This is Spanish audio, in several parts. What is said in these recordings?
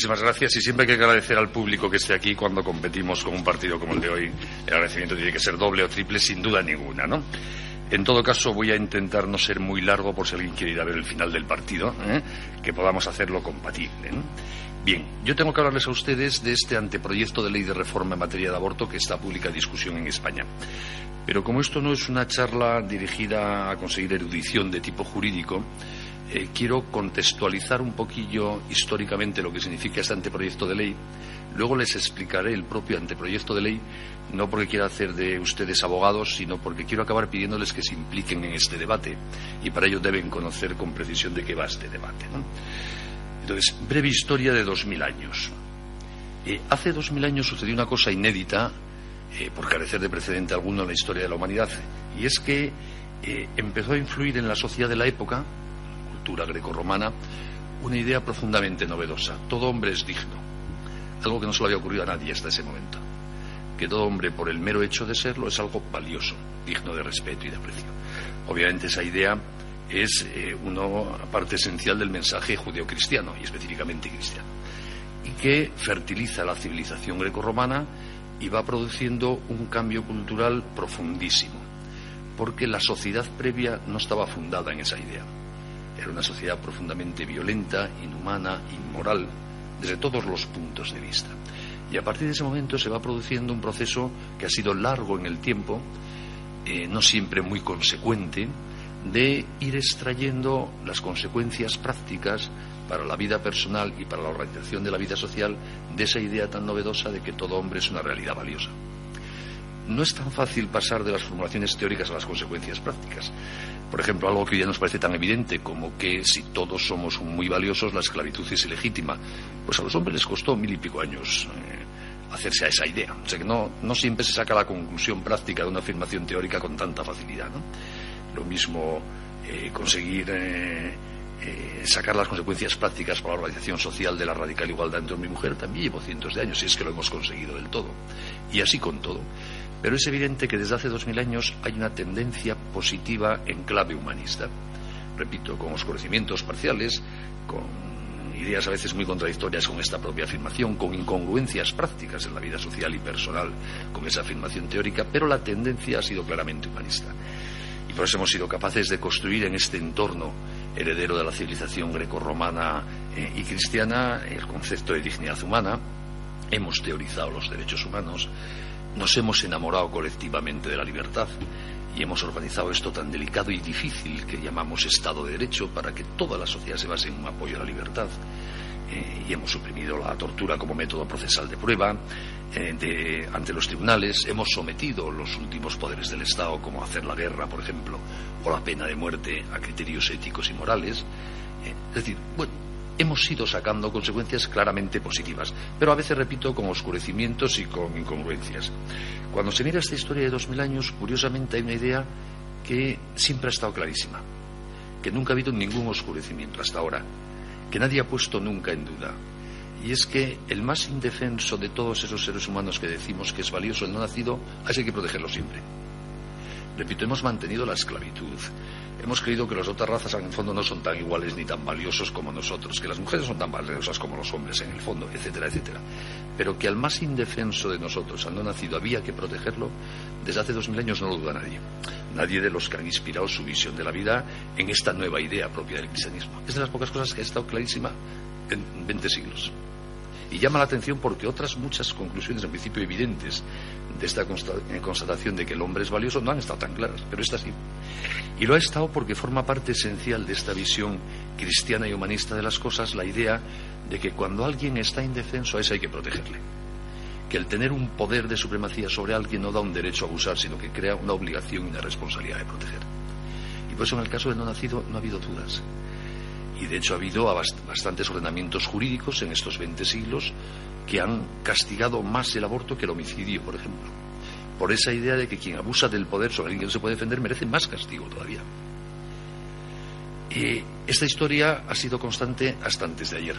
Muchísimas gracias y siempre hay que agradecer al público que esté aquí cuando competimos con un partido como el de hoy. El agradecimiento tiene que ser doble o triple, sin duda ninguna, ¿no? En todo caso, voy a intentar no ser muy largo por si alguien quiere ir a ver el final del partido, ¿eh? que podamos hacerlo compatible. Bien, yo tengo que hablarles a ustedes de este anteproyecto de ley de reforma en materia de aborto que está a pública discusión en España. Pero como esto no es una charla dirigida a conseguir erudición de tipo jurídico, eh, quiero contextualizar un poquillo históricamente lo que significa este anteproyecto de ley. Luego les explicaré el propio anteproyecto de ley, no porque quiera hacer de ustedes abogados, sino porque quiero acabar pidiéndoles que se impliquen en este debate. Y para ello deben conocer con precisión de qué va este debate. Entonces, breve historia de dos mil años. Eh, hace dos mil años sucedió una cosa inédita, eh, por carecer de precedente alguno en la historia de la humanidad, y es que empezó a influir en la sociedad de la época, grecorromana, una idea profundamente novedosa. Todo hombre es digno. Algo que no se le había ocurrido a nadie hasta ese momento. Que todo hombre, por el mero hecho de serlo, es algo valioso, digno de respeto y de aprecio. Obviamente esa idea es eh, una parte esencial del mensaje judeocristiano, y específicamente cristiano, y que fertiliza la civilización grecorromana y va produciendo un cambio cultural profundísimo, porque la sociedad previa no estaba fundada en esa idea. Era una sociedad profundamente violenta, inhumana, inmoral, desde todos los puntos de vista. Y a partir de ese momento se va produciendo un proceso que ha sido largo en el tiempo, eh, no siempre muy consecuente, de ir extrayendo las consecuencias prácticas para la vida personal y para la organización de la vida social de esa idea tan novedosa de que todo hombre es una realidad valiosa. No es tan fácil pasar de las formulaciones teóricas a las consecuencias prácticas. Por ejemplo, algo que ya nos parece tan evidente como que si todos somos muy valiosos, la esclavitud es ilegítima. Pues a los hombres les costó mil y pico años eh, hacerse a esa idea. O sea que no, no, siempre se saca la conclusión práctica de una afirmación teórica con tanta facilidad. ¿no? Lo mismo eh, conseguir eh, sacar las consecuencias prácticas para la organización social de la radical igualdad entre hombre y mujer también llevo cientos de años, y es que lo hemos conseguido del todo. Y así con todo. Pero es evidente que desde hace dos mil años hay una tendencia positiva en clave humanista. Repito, con oscurecimientos parciales, con ideas a veces muy contradictorias con esta propia afirmación, con incongruencias prácticas en la vida social y personal con esa afirmación teórica, pero la tendencia ha sido claramente humanista. Y por eso hemos sido capaces de construir en este entorno heredero de la civilización grecorromana eh, y cristiana el concepto de dignidad humana, hemos teorizado los derechos humanos, nos hemos enamorado colectivamente de la libertad y hemos organizado esto tan delicado y difícil que llamamos Estado de Derecho para que toda la sociedad se base en un apoyo a la libertad. Eh, y hemos suprimido la tortura como método procesal de prueba eh, ante los tribunales, hemos sometido los últimos poderes del Estado, como hacer la guerra, por ejemplo, o la pena de muerte, a criterios éticos y morales. Eh, es decir, bueno, hemos ido sacando consecuencias claramente positivas, pero a veces, repito, con oscurecimientos y con incongruencias. Cuando se mira esta historia de dos mil años, curiosamente hay una idea que siempre ha estado clarísima, que nunca ha habido ningún oscurecimiento hasta ahora, que nadie ha puesto nunca en duda, y es que el más indefenso de todos esos seres humanos que decimos que es valioso, el no nacido, hay que protegerlo siempre. Repito, hemos mantenido la esclavitud, hemos creído que las otras razas en el fondo no son tan iguales ni tan valiosos como nosotros, que las mujeres son tan valiosas como los hombres en el fondo, etcétera, etcétera. Pero que al más indefenso de nosotros, al no nacido, había que protegerlo, desde hace dos mil años no lo duda nadie. Nadie de los que han inspirado su visión de la vida en esta nueva idea propia del cristianismo. Es de las pocas cosas que ha estado clarísima en 20 siglos. Y llama la atención porque otras muchas conclusiones, en principio evidentes, de esta eh, constatación de que el hombre es valioso no han estado tan claras, pero esta sí. Y lo ha estado porque forma parte esencial de esta visión cristiana y humanista de las cosas la idea de que cuando alguien está indefenso a ese hay que protegerle. Que el tener un poder de supremacía sobre alguien no da un derecho a abusar, sino que crea una obligación y una responsabilidad de proteger. Y por eso en el caso del no nacido no ha habido dudas. Y de hecho ha habido bastantes ordenamientos jurídicos en estos 20 siglos que han castigado más el aborto que el homicidio, por ejemplo. Por esa idea de que quien abusa del poder sobre alguien que no se puede defender merece más castigo todavía. Y esta historia ha sido constante hasta antes de ayer.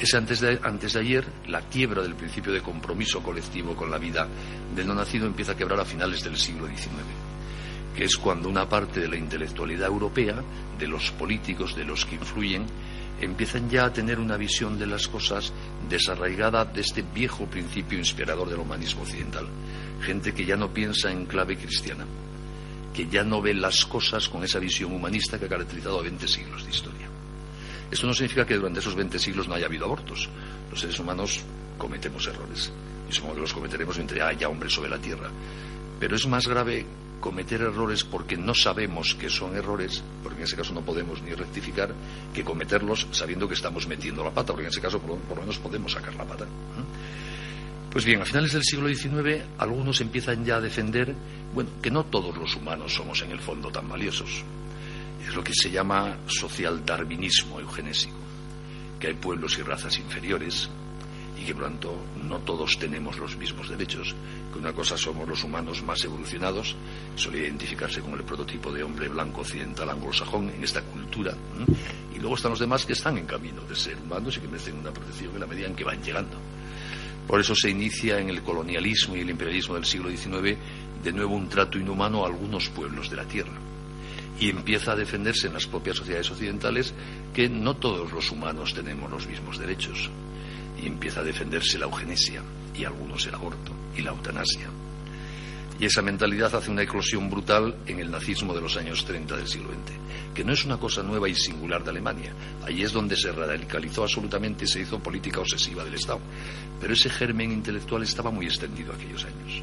Es antes de, antes de ayer, la quiebra del principio de compromiso colectivo con la vida del no nacido empieza a quebrar a finales del siglo XIX, que es cuando una parte de la intelectualidad europea, de los políticos, de los que influyen, empiezan ya a tener una visión de las cosas desarraigada de este viejo principio inspirador del humanismo occidental. Gente que ya no piensa en clave cristiana, que ya no ve las cosas con esa visión humanista que ha caracterizado a 20 siglos de historia. Esto no significa que durante esos 20 siglos no haya habido abortos. Los seres humanos cometemos errores y supongo que los cometeremos mientras haya hombres sobre la tierra. Pero es más grave cometer errores porque no sabemos que son errores, porque en ese caso no podemos ni rectificar, que cometerlos sabiendo que estamos metiendo la pata, porque en ese caso por, lo menos podemos sacar la pata. Pues bien, a finales del siglo XIX algunos empiezan ya a defender, bueno, que no todos los humanos somos en el fondo tan valiosos es lo que se llama social darwinismo eugenésico, que hay pueblos y razas inferiores y que por tanto no todos tenemos los mismos derechos, que una cosa somos los humanos más evolucionados, suele identificarse con el prototipo de hombre blanco occidental anglosajón en esta cultura, y luego están los demás que están en camino de ser humanos y que merecen una protección en la medida en que van llegando. Por eso se inicia en el colonialismo y el imperialismo del siglo XIX de nuevo un trato inhumano a algunos pueblos de la tierra y empieza a defenderse en las propias sociedades occidentales que no todos los humanos tenemos los mismos derechos. Y empieza a defenderse la eugenesia y algunos el aborto y la eutanasia. Y esa mentalidad hace una eclosión brutal en el nazismo de los años 30 del siglo XX, que no es una cosa nueva y singular de Alemania. Allí es donde se radicalizó absolutamente y se hizo política obsesiva del Estado. Pero ese germen intelectual estaba muy extendido aquellos años.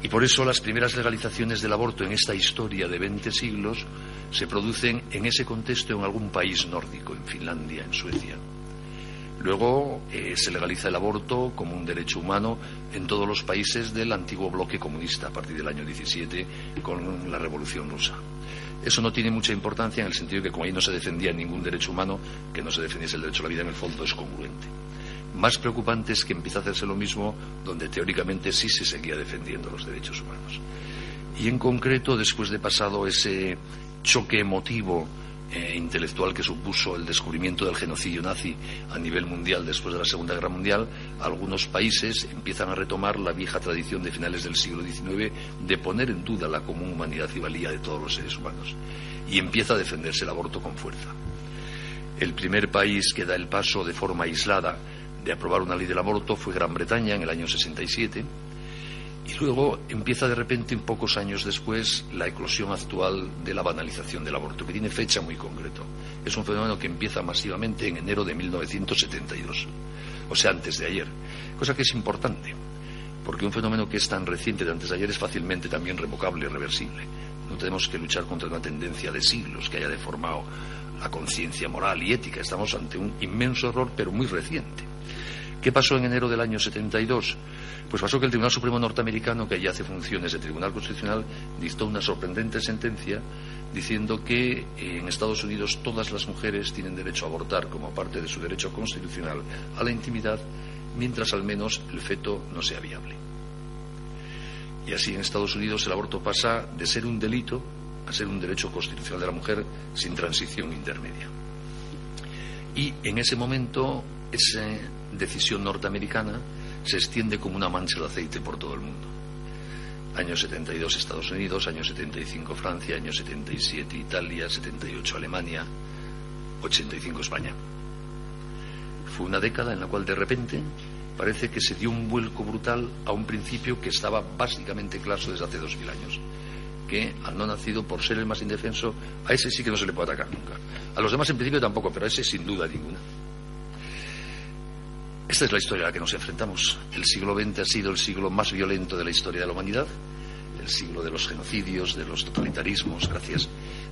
Y por eso las primeras legalizaciones del aborto en esta historia de 20 siglos se producen en ese contexto en algún país nórdico, en Finlandia, en Suecia. Luego eh, se legaliza el aborto como un derecho humano en todos los países del antiguo bloque comunista a partir del año 17 con la Revolución Rusa. Eso no tiene mucha importancia en el sentido de que como ahí no se defendía ningún derecho humano, que no se defendiese el derecho a la vida en el fondo es congruente. Más preocupante es que empieza a hacerse lo mismo donde teóricamente sí se seguía defendiendo los derechos humanos. Y en concreto, después de pasado ese choque emotivo e intelectual que supuso el descubrimiento del genocidio nazi a nivel mundial después de la Segunda Guerra Mundial, algunos países empiezan a retomar la vieja tradición de finales del siglo XIX de poner en duda la común humanidad y valía de todos los seres humanos. Y empieza a defenderse el aborto con fuerza. El primer país que da el paso de forma aislada de aprobar una ley del aborto fue Gran Bretaña en el año 67 y luego empieza de repente, un pocos años después, la eclosión actual de la banalización del aborto, que tiene fecha muy concreta. Es un fenómeno que empieza masivamente en enero de 1972, o sea, antes de ayer, cosa que es importante, porque un fenómeno que es tan reciente de antes de ayer es fácilmente también revocable y reversible. No tenemos que luchar contra una tendencia de siglos que haya deformado la conciencia moral y ética. Estamos ante un inmenso error, pero muy reciente. ¿Qué pasó en enero del año 72? Pues pasó que el Tribunal Supremo norteamericano, que ya hace funciones de Tribunal Constitucional, dictó una sorprendente sentencia diciendo que en Estados Unidos todas las mujeres tienen derecho a abortar como parte de su derecho constitucional a la intimidad, mientras al menos el feto no sea viable. Y así en Estados Unidos el aborto pasa de ser un delito a ser un derecho constitucional de la mujer sin transición intermedia. Y en ese momento esa decisión norteamericana se extiende como una mancha de aceite por todo el mundo. Año 72 Estados Unidos, año 75 Francia, año 77 Italia, 78 Alemania, 85 España. Fue una década en la cual de repente parece que se dio un vuelco brutal a un principio que estaba básicamente claro desde hace dos mil años que al no nacido, por ser el más indefenso, a ese sí que no se le puede atacar nunca. A los demás en principio tampoco, pero a ese sin duda ninguna. Esta es la historia a la que nos enfrentamos. El siglo XX ha sido el siglo más violento de la historia de la humanidad, el siglo de los genocidios, de los totalitarismos, gracias,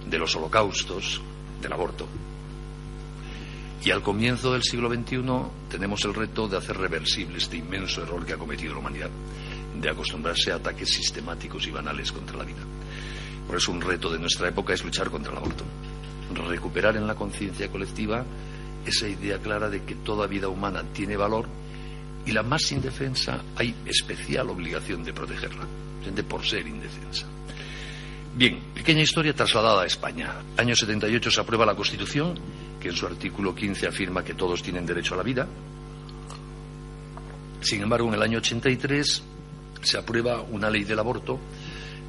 de los holocaustos, del aborto. Y al comienzo del siglo XXI tenemos el reto de hacer reversible este inmenso error que ha cometido la humanidad, de acostumbrarse a ataques sistemáticos y banales contra la vida. Por eso un reto de nuestra época es luchar contra el aborto recuperar en la conciencia colectiva esa idea clara de que toda vida humana tiene valor y la más indefensa hay especial obligación de protegerla, de por ser indefensa. Bien, pequeña historia trasladada a España. Año 78 se aprueba la Constitución, que en su artículo 15 afirma que todos tienen derecho a la vida. Sin embargo, en el año 83 se aprueba una ley del aborto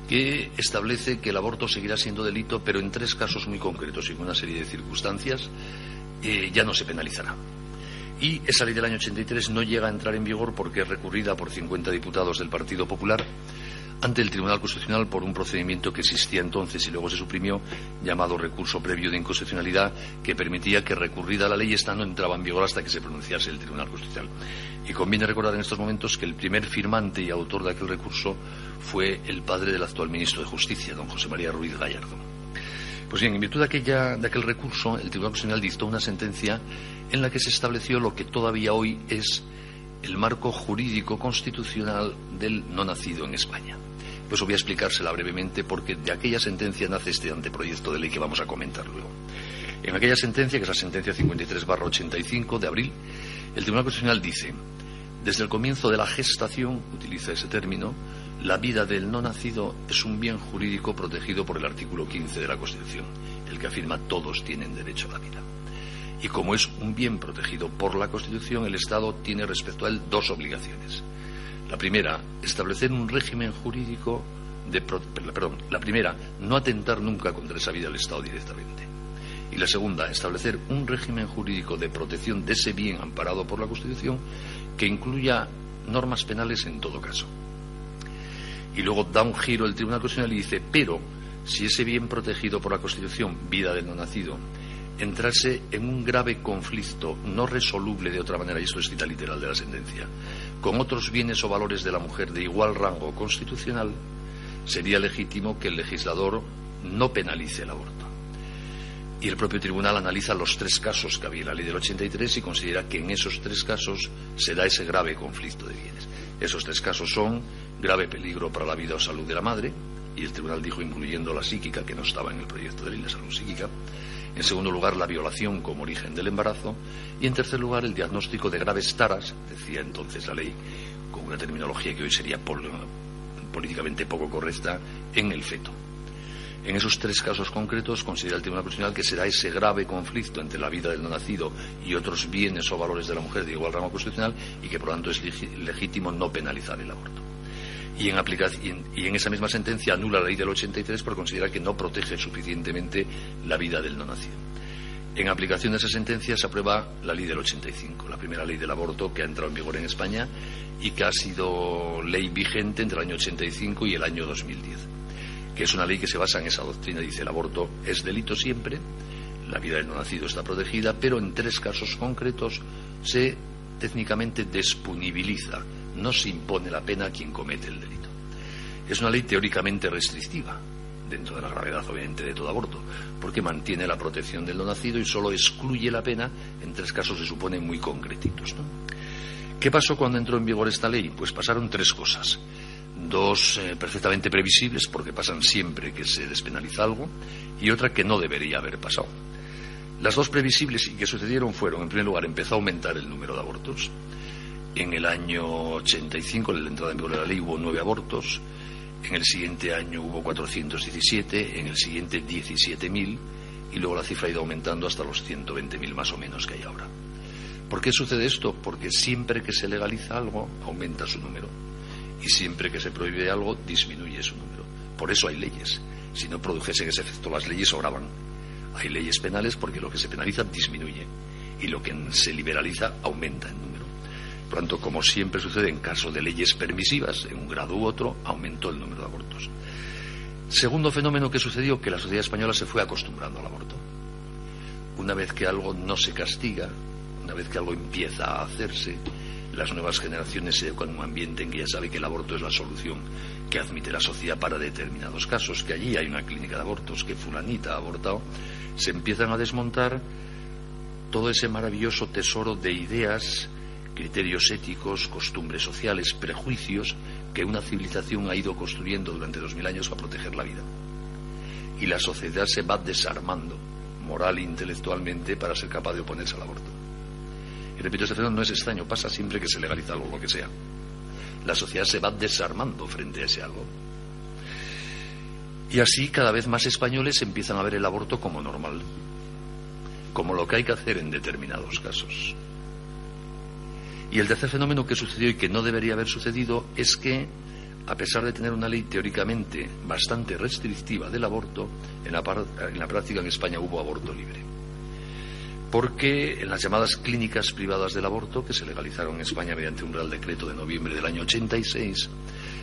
que establece que el aborto seguirá siendo delito, pero en tres casos muy concretos y en una serie de circunstancias eh, ya no se penalizará. Y esa ley del año 83 no llega a entrar en vigor porque es recurrida por 50 diputados del Partido Popular ante el Tribunal Constitucional por un procedimiento que existía entonces y luego se suprimió, llamado recurso previo de inconstitucionalidad, que permitía que recurrida la ley esta no entraba en vigor hasta que se pronunciase el Tribunal Constitucional. Y conviene recordar en estos momentos que el primer firmante y autor de aquel recurso fue el padre del actual ministro de Justicia, don José María Ruiz Gallardo. Pues bien, en virtud de, aquel recurso, el Tribunal Constitucional dictó una sentencia en la que se estableció lo que todavía hoy es el marco jurídico constitucional del no nacido en España. Pues voy a explicársela brevemente porque de aquella sentencia nace este anteproyecto de ley que vamos a comentar luego. En aquella sentencia, que es la sentencia 53-85 de abril, el Tribunal Constitucional dice, desde el comienzo de la gestación, utiliza ese término, la vida del no nacido es un bien jurídico protegido por el artículo 15 de la Constitución, el que afirma todos tienen derecho a la vida. Y como es un bien protegido por la Constitución, el Estado tiene respecto a él dos obligaciones. La primera, establecer un régimen jurídico de perdón, la primera, no atentar nunca contra esa vida del Estado directamente. Y la segunda, establecer un régimen jurídico de protección de ese bien amparado por la Constitución que incluya normas penales en todo caso. Y luego da un giro el Tribunal Constitucional y dice, pero si ese bien protegido por la Constitución, vida del no nacido, entrase en un grave conflicto no resoluble de otra manera, y esto es cita literal de la sentencia, con otros bienes o valores de la mujer de igual rango constitucional, sería legítimo que el legislador no penalice el aborto. Y el propio tribunal analiza los tres casos que había en la ley del 83 y considera que en esos tres casos se da ese grave conflicto de bienes. Esos tres casos son grave peligro para la vida o salud de la madre, y el tribunal dijo incluyendo la psíquica, que no estaba en el proyecto de ley de salud psíquica, en segundo lugar, la violación como origen del embarazo. Y en tercer lugar, el diagnóstico de graves taras, decía entonces la ley, con una terminología que hoy sería políticamente poco correcta, en el feto. En esos tres casos concretos, considera el Tribunal Constitucional que será ese grave conflicto entre la vida del no nacido y otros bienes o valores de la mujer de igual rango constitucional y que, por lo tanto, es legítimo no penalizar el aborto y en, y en esa misma sentencia anula la ley del 83 por considerar que no protege suficientemente la vida del no nacido. En aplicación de esa sentencia se aprueba la ley del 85, la primera ley del aborto que ha entrado en vigor en España y que ha sido ley vigente entre el año 85 y el año 2010, que es una ley que se basa en esa doctrina, dice el aborto es delito siempre, la vida del no nacido está protegida, pero en tres casos concretos se técnicamente despunibiliza no se impone la pena a quien comete el delito. Es una ley teóricamente restrictiva, dentro de la gravedad obviamente de todo aborto, porque mantiene la protección del no nacido y solo excluye la pena en tres casos se supone muy concretitos. ¿Qué pasó cuando entró en vigor esta ley? Pues pasaron tres cosas. Dos eh, perfectamente previsibles, porque pasan siempre que se despenaliza algo, y otra que no debería haber pasado. Las dos previsibles y que sucedieron fueron, en primer lugar, empezó a aumentar el número de abortos. En el año 85, en la entrada en vigor de la ley, hubo nueve abortos. En el siguiente año hubo 417, en el siguiente 17.000 y luego la cifra ha ido aumentando hasta los 120.000 más o menos que hay ahora. ¿Por qué sucede esto? Porque siempre que se legaliza algo, aumenta su número. Y siempre que se prohíbe algo, disminuye su número. Por eso hay leyes. Si no produjesen ese efecto, las leyes sobraban. Hay leyes penales porque lo que se penaliza disminuye y lo que se liberaliza aumenta en número. Por tanto, como siempre sucede en caso de leyes permisivas, en un grado u otro, aumentó el número de abortos. Segundo fenómeno que sucedió, que la sociedad española se fue acostumbrando al aborto. Una vez que algo no se castiga, una vez que algo empieza a hacerse, las nuevas generaciones se educan en un ambiente en que ya sabe que el aborto es la solución que admite la sociedad para determinados casos, que allí hay una clínica de abortos, que fulanita ha abortado, se empiezan a desmontar todo ese maravilloso tesoro de ideas criterios éticos, costumbres sociales, prejuicios que una civilización ha ido construyendo durante dos mil años para proteger la vida. Y la sociedad se va desarmando moral e intelectualmente para ser capaz de oponerse al aborto. Y repito, este fenómeno no es extraño, pasa siempre que se legaliza algo, lo que sea. La sociedad se va desarmando frente a ese algo. Y así cada vez más españoles empiezan a ver el aborto como normal, como lo que hay que hacer en determinados casos. Y el tercer fenómeno que sucedió y que no debería haber sucedido es que, a pesar de tener una ley teóricamente bastante restrictiva del aborto, en la, en la práctica en España hubo aborto libre. Porque en las llamadas clínicas privadas del aborto, que se legalizaron en España mediante un Real Decreto de noviembre del año 86,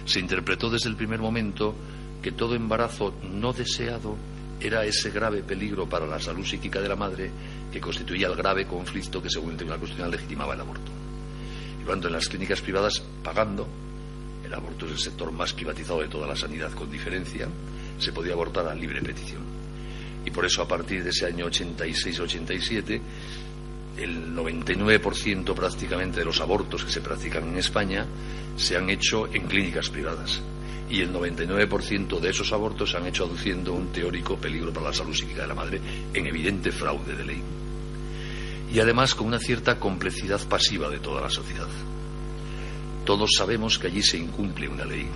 se interpretó desde el primer momento que todo embarazo no deseado era ese grave peligro para la salud psíquica de la madre que constituía el grave conflicto que, según el Tribunal Constitucional, legitimaba el aborto. Y cuando en las clínicas privadas, pagando, el aborto es el sector más privatizado de toda la sanidad con diferencia, se podía abortar a libre petición. Por eso, a partir de ese año 86-87, el 99% prácticamente de los abortos que se practican en España se han hecho en clínicas privadas y el 99% de esos abortos se han hecho aduciendo un teórico peligro para la salud psíquica de la madre en evidente fraude de ley. Y además con una cierta complejidad pasiva de toda la sociedad. Todos sabemos que allí se incumple una ley,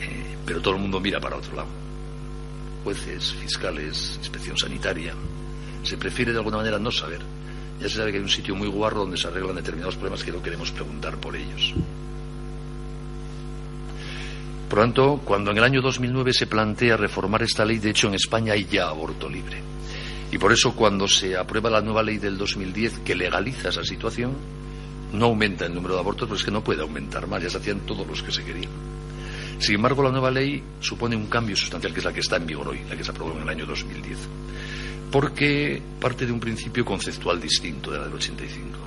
eh, pero todo el mundo mira para otro lado. Jueces, fiscales, inspección sanitaria. Se prefiere de alguna manera no saber. Ya se sabe que hay un sitio muy guarro donde se arreglan determinados problemas que no queremos preguntar por ellos. Por lo tanto, cuando en el año 2009 se plantea reformar esta ley, de hecho en España hay ya aborto libre. Y por eso cuando se aprueba la nueva ley del 2010 que legaliza esa situación, no aumenta el número de abortos, pero es que no puede aumentar más, ya se hacían todos los que se querían. Sin embargo, la nueva ley supone un cambio sustancial, que es la que está en vigor hoy, la que se aprobó en el año 2010, porque parte de un principio conceptual distinto de la del 85.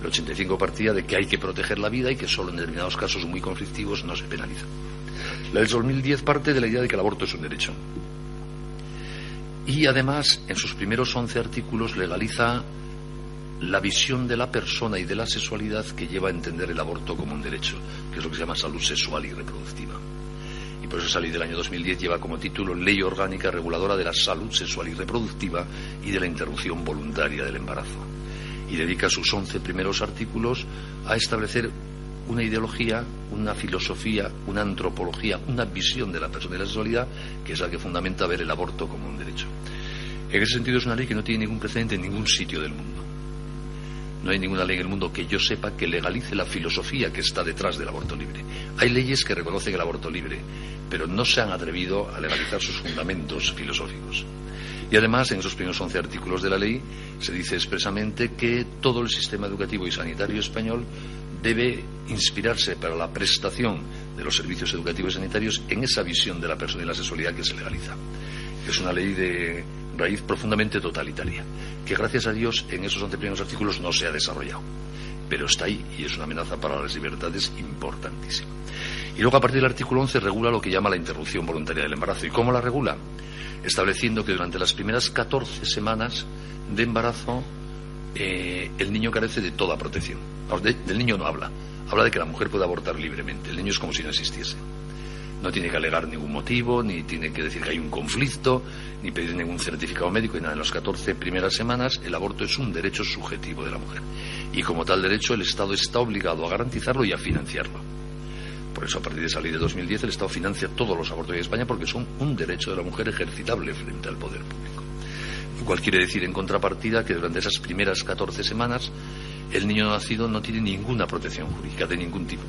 El 85 partía de que hay que proteger la vida y que solo en determinados casos muy conflictivos no se penaliza. La del 2010 parte de la idea de que el aborto es un derecho. Y además, en sus primeros 11 artículos legaliza la visión de la persona y de la sexualidad que lleva a entender el aborto como un derecho, que es lo que se llama salud sexual y reproductiva. Y por eso esa ley del año 2010 lleva como título Ley Orgánica Reguladora de la Salud Sexual y Reproductiva y de la Interrupción Voluntaria del Embarazo. Y dedica sus 11 primeros artículos a establecer una ideología, una filosofía, una antropología, una visión de la persona y la sexualidad, que es la que fundamenta ver el aborto como un derecho. En ese sentido es una ley que no tiene ningún precedente en ningún sitio del mundo. No hay ninguna ley en el mundo que yo sepa que legalice la filosofía que está detrás del aborto libre. Hay leyes que reconocen el aborto libre, pero no se han atrevido a legalizar sus fundamentos filosóficos. Y además, en esos primeros 11 artículos de la ley, se dice expresamente que todo el sistema educativo y sanitario español debe inspirarse para la prestación de los servicios educativos y sanitarios en esa visión de la persona y la sexualidad que se legaliza. Es una ley de raíz profundamente totalitaria, que gracias a Dios en esos 11 primeros artículos no se ha desarrollado, pero está ahí y es una amenaza para las libertades importantísima. Y luego a partir del artículo 11 regula lo que llama la interrupción voluntaria del embarazo. ¿Y cómo la regula? Estableciendo que durante las primeras 14 semanas de embarazo eh, el niño carece de toda protección. del niño no habla, habla de que la mujer puede abortar libremente. El niño es como si no existiese. No tiene que alegar ningún motivo, ni tiene que decir que hay un conflicto, ni pedir ningún certificado médico y nada. En las 14 primeras semanas el aborto es un derecho subjetivo de la mujer. Y como tal derecho el Estado está obligado a garantizarlo y a financiarlo. Por eso, a partir de esa ley de 2010, el Estado financia todos los abortos en España porque son un derecho de la mujer ejercitable frente al poder público cual quiere decir en contrapartida que durante esas primeras 14 semanas el niño nacido no tiene ninguna protección jurídica de ningún tipo.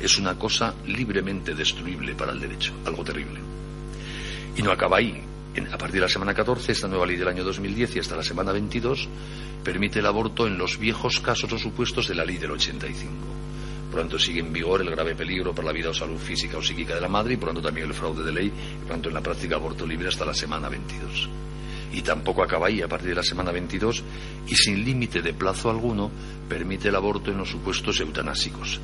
Es una cosa libremente destruible para el derecho, algo terrible. Y no acaba ahí. a partir de la semana 14, esta nueva ley del año 2010 y hasta la semana 22 permite el aborto en los viejos casos o supuestos de la ley del 85. Por lo tanto, sigue en vigor el grave peligro para la vida o salud física o psíquica de la madre y por lo tanto también el fraude de ley y por lo tanto en la práctica aborto libre hasta la semana 22 y tampoco acaba ahí a partir de la semana 22 y sin límite de plazo alguno permite el aborto en los supuestos eutanásicos,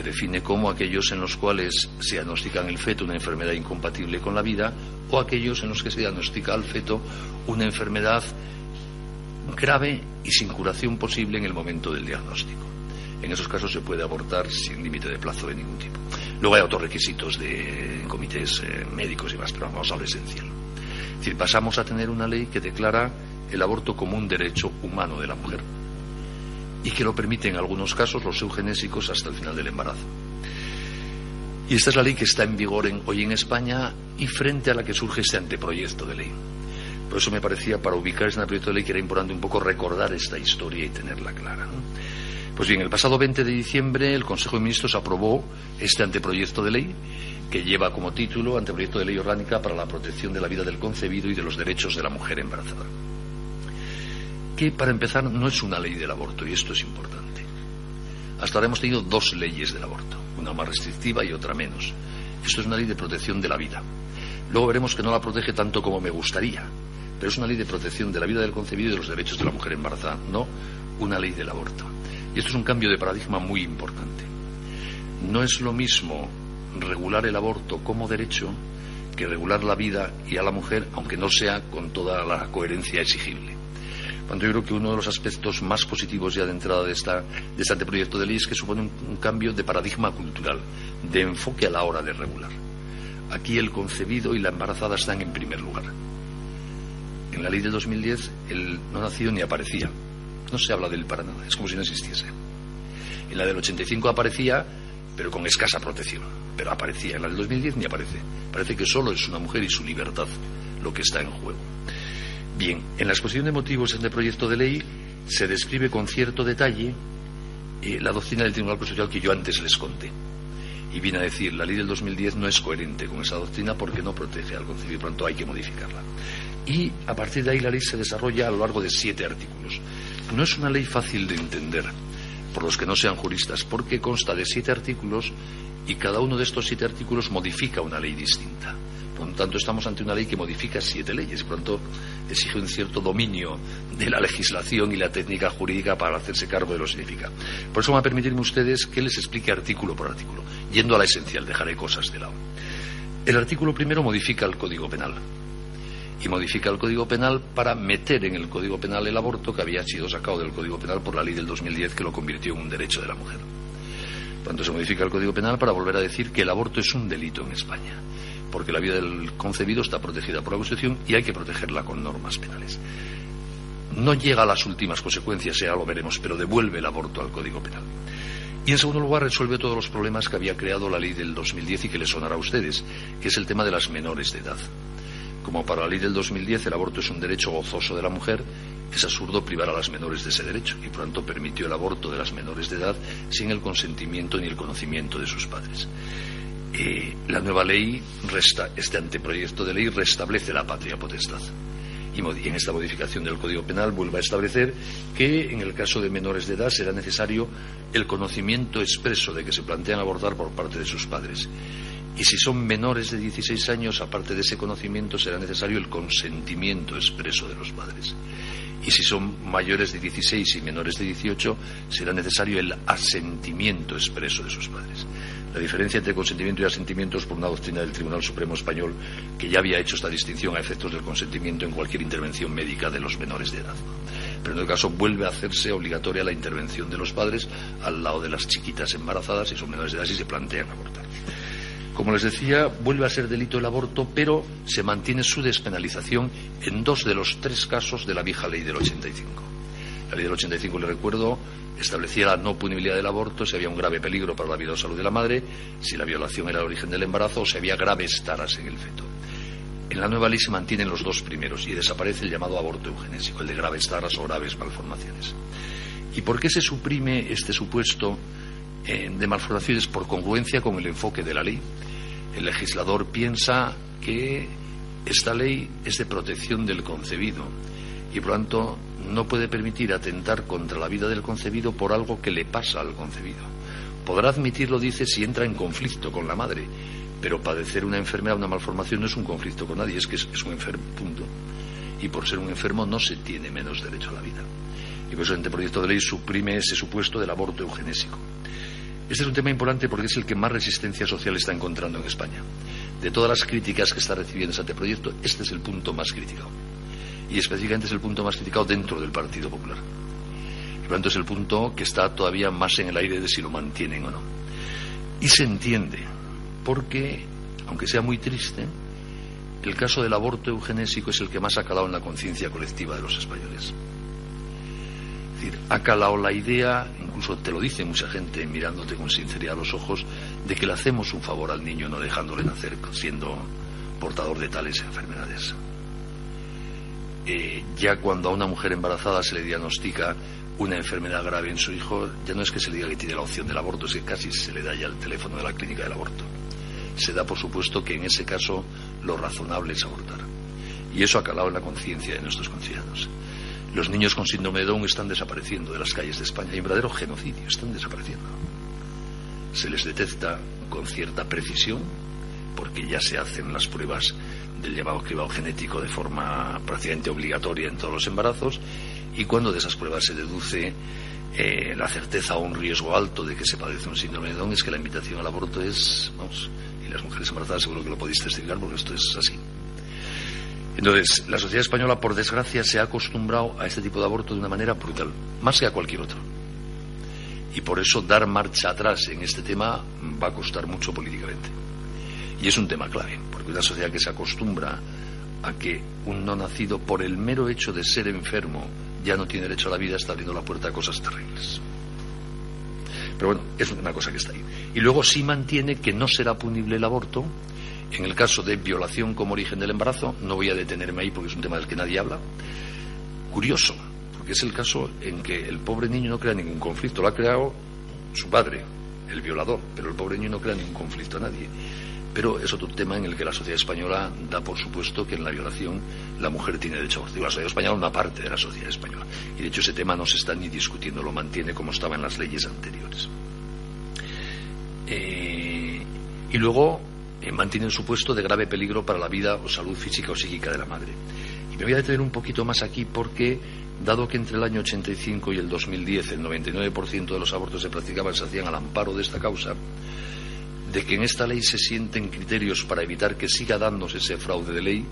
que define como aquellos en los cuales se diagnostica en el feto una enfermedad incompatible con la vida o aquellos en los que se diagnostica al feto una enfermedad grave y sin curación posible en el momento del diagnóstico. En esos casos se puede abortar sin límite de plazo de ningún tipo. Luego hay otros requisitos de comités eh, médicos y más, pero vamos a lo esencial. Es decir, pasamos a tener una ley que declara el aborto como un derecho humano de la mujer y que lo permite en algunos casos los eugenésicos hasta el final del embarazo. Y esta es la ley que está en vigor hoy en España y frente a la que surge este anteproyecto de ley. Por eso me parecía, para ubicar este anteproyecto de ley, que era importante un poco recordar esta historia y tenerla clara. Pues bien, el pasado 20 de diciembre el Consejo de Ministros aprobó este anteproyecto de ley que lleva como título Anteproyecto de Ley Orgánica para la Protección de la Vida del Concebido y de los Derechos de la Mujer Embarazada que, para empezar, no es una ley del aborto, y esto es importante. Hasta ahora hemos tenido dos leyes del aborto, una más restrictiva y otra menos. Esto es una ley de protección de la vida. Luego veremos que no la protege tanto como me gustaría, pero es una ley de protección de la vida del concebido y de los derechos de la mujer embarazada, no una ley del aborto. Y esto es un cambio de paradigma muy importante. No es lo mismo regular el aborto como derecho que regular la vida y a la mujer, aunque no sea con toda la coherencia exigible. Cuando yo creo que uno de los aspectos más positivos ya de entrada de, esta, este anteproyecto de ley es que supone un, cambio de paradigma cultural, de enfoque a la hora de regular. Aquí el concebido y la embarazada están en primer lugar. En la ley del 2010 el no nacido ni aparecía. No se habla de él para nada, es como si no existiese. En la del 85 aparecía, pero con escasa protección. Pero aparecía. En la del 2010 ni aparece. Parece que solo es una mujer y su libertad lo que está en juego. Bien, en la exposición de motivos de este proyecto de ley se describe con cierto detalle eh, la doctrina del Tribunal Constitucional que yo antes les conté. Y viene a decir, la ley del 2010 no es coherente con esa doctrina porque no protege al concebido y pronto hay que modificarla. Y a partir de ahí la ley se desarrolla a lo largo de siete artículos. No es una ley fácil de entender por los que no sean juristas, porque consta de siete artículos y cada uno de estos siete artículos modifica una ley distinta. Por tanto, estamos ante una ley que modifica siete leyes. Por tanto, exige un cierto dominio de la legislación y la técnica jurídica para hacerse cargo de lo que significa. Por eso van a permitirme ustedes que les explique artículo por artículo. Yendo a la esencial, dejaré cosas de lado. El artículo primero modifica el Código Penal. Y modifica el Código Penal para meter en el Código Penal el aborto que había sido sacado del Código Penal por la ley del 2010 que lo convirtió en un derecho de la mujer. Tanto, se modifica el Código Penal para volver a decir que el aborto es un delito en España porque la vida del concebido está protegida por la Constitución y hay que protegerla con normas penales. No llega a las últimas consecuencias, ya lo veremos, pero devuelve el aborto al Código Penal. Y en segundo lugar, resuelve todos los problemas que había creado la ley del 2010 y que les sonará a ustedes, que es el tema de las menores de edad. Como para la ley del 2010 el aborto es un derecho gozoso de la mujer, es absurdo privar a las menores de ese derecho y por tanto permitió el aborto de las menores de edad sin el consentimiento ni el conocimiento de sus padres. La nueva ley, resta, este anteproyecto de ley, restablece la patria potestad. Y en esta modificación del Código Penal vuelve a establecer que en el caso de menores de edad será necesario el conocimiento expreso de que se plantean abortar por parte de sus padres. Y si son menores de 16 años, aparte de ese conocimiento, será necesario el consentimiento expreso de los padres. Y si son mayores de 16 y menores de 18, será necesario el asentimiento expreso de sus padres. La diferencia entre consentimiento y asentimiento es por una doctrina del Tribunal Supremo Español que ya había hecho esta distinción a efectos del consentimiento en cualquier intervención médica de los menores de edad. Pero en el caso vuelve a hacerse obligatoria la intervención de los padres al lado de las chiquitas embarazadas y son menores de edad si se plantean abortar. Como les decía, vuelve a ser delito el aborto, pero se mantiene su despenalización en dos de los tres casos de la vieja ley del 85. La ley del 85, le recuerdo, establecía la no punibilidad del aborto si había un grave peligro para la vida o salud de la madre, si la violación era el origen del embarazo o si había graves taras en el feto. En la nueva ley se mantienen los dos primeros y desaparece el llamado aborto eugenésico, el de graves taras o graves malformaciones. ¿Y por qué se suprime este supuesto eh, de malformaciones? Por congruencia con el enfoque de la ley. El legislador piensa que esta ley es de protección del concebido y por lo tanto no puede permitir atentar contra la vida del concebido por algo que le pasa al concebido. Podrá admitirlo, dice, si entra en conflicto con la madre, pero padecer una enfermedad, una malformación no es un conflicto con nadie, es que es, un enfermo, punto. Y por ser un enfermo no se tiene menos derecho a la vida. Y por eso el proyecto de ley suprime ese supuesto del aborto eugenésico. Este es un tema importante porque es el que más resistencia social está encontrando en España. De todas las críticas que está recibiendo ese anteproyecto, este es el punto más crítico y específicamente es el punto más criticado dentro del Partido Popular. Por lo tanto, es el punto que está todavía más en el aire de si lo mantienen o no. Y se entiende, porque, aunque sea muy triste, el caso del aborto eugenésico es el que más ha calado en la conciencia colectiva de los españoles. Es decir, ha calado la idea, incluso te lo dice mucha gente mirándote con sinceridad a los ojos, de que le hacemos un favor al niño no dejándole nacer siendo portador de tales enfermedades. Eh, ya cuando a una mujer embarazada se le diagnostica una enfermedad grave en su hijo, ya no es que se le diga que tiene la opción del aborto, es que casi se le da ya el teléfono de la clínica del aborto. Se da por supuesto que en ese caso lo razonable es abortar. Y eso ha calado en la conciencia de nuestros conciudadanos. Los niños con síndrome de Down están desapareciendo de las calles de España. Hay un verdadero genocidio, están desapareciendo. Se les detecta con cierta precisión, porque ya se hacen las pruebas del llamado cribado genético de forma prácticamente obligatoria en todos los embarazos, y cuando de esas pruebas se deduce eh, la certeza o un riesgo alto de que se padece un síndrome de Down, es que la invitación al aborto es, vamos, y las mujeres embarazadas seguro que lo podéis testificar porque esto es así. Entonces, la sociedad española, por desgracia, se ha acostumbrado a este tipo de aborto de una manera brutal, más que a cualquier otro. Y por eso dar marcha atrás en este tema va a costar mucho políticamente. Y es un tema clave, porque una sociedad que se acostumbra a que un no nacido, por el mero hecho de ser enfermo, ya no tiene derecho a la vida, está abriendo la puerta a cosas terribles. Pero bueno, es una cosa que está ahí. Y luego sí mantiene que no será punible el aborto en el caso de violación como origen del embarazo. No voy a detenerme ahí porque es un tema del que nadie habla. Curioso, porque es el caso en que el pobre niño no crea ningún conflicto. Lo ha creado su padre, el violador, pero el pobre niño no crea ningún conflicto a nadie. Pero es otro tema en el que la sociedad española da por supuesto que en la violación la mujer tiene derecho a aborto. La sociedad española es una parte de la sociedad española. Y de hecho ese tema no se está ni discutiendo, lo mantiene como estaba en las leyes anteriores. Eh, y luego eh, mantiene el supuesto de grave peligro para la vida o salud física o psíquica de la madre. Y me voy a detener un poquito más aquí porque, dado que entre el año 85 y el 2010 el 99% de los abortos se practicaban se hacían al amparo de esta causa, de que en esta ley se sienten criterios para evitar que siga dándose ese fraude de ley,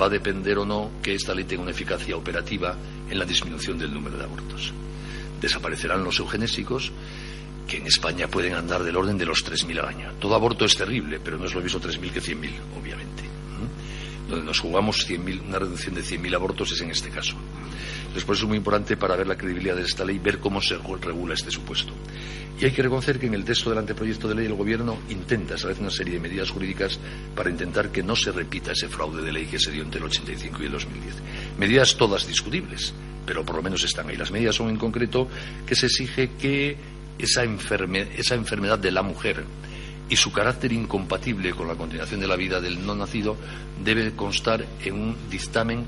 va a depender o no que esta ley tenga una eficacia operativa en la disminución del número de abortos. Desaparecerán los eugenésicos, que en España pueden andar del orden de los 3.000 al año. Todo aborto es terrible, pero no es lo mismo 3.000 que 100.000, obviamente. Donde nos jugamos 100.000, una reducción de 100.000 abortos es en este caso. Entonces, por eso es muy importante para ver la credibilidad de esta ley, ver cómo se regula este supuesto. Y hay que reconocer que en el texto del anteproyecto de ley el Gobierno intenta establecer una serie de medidas jurídicas para intentar que no se repita ese fraude de ley que se dio entre el 85 y el 2010. Medidas todas discutibles, pero por lo menos están ahí. Las medidas son en concreto que se exige que esa, esa enfermedad de la mujer y su carácter incompatible con la continuación de la vida del no nacido debe constar en un dictamen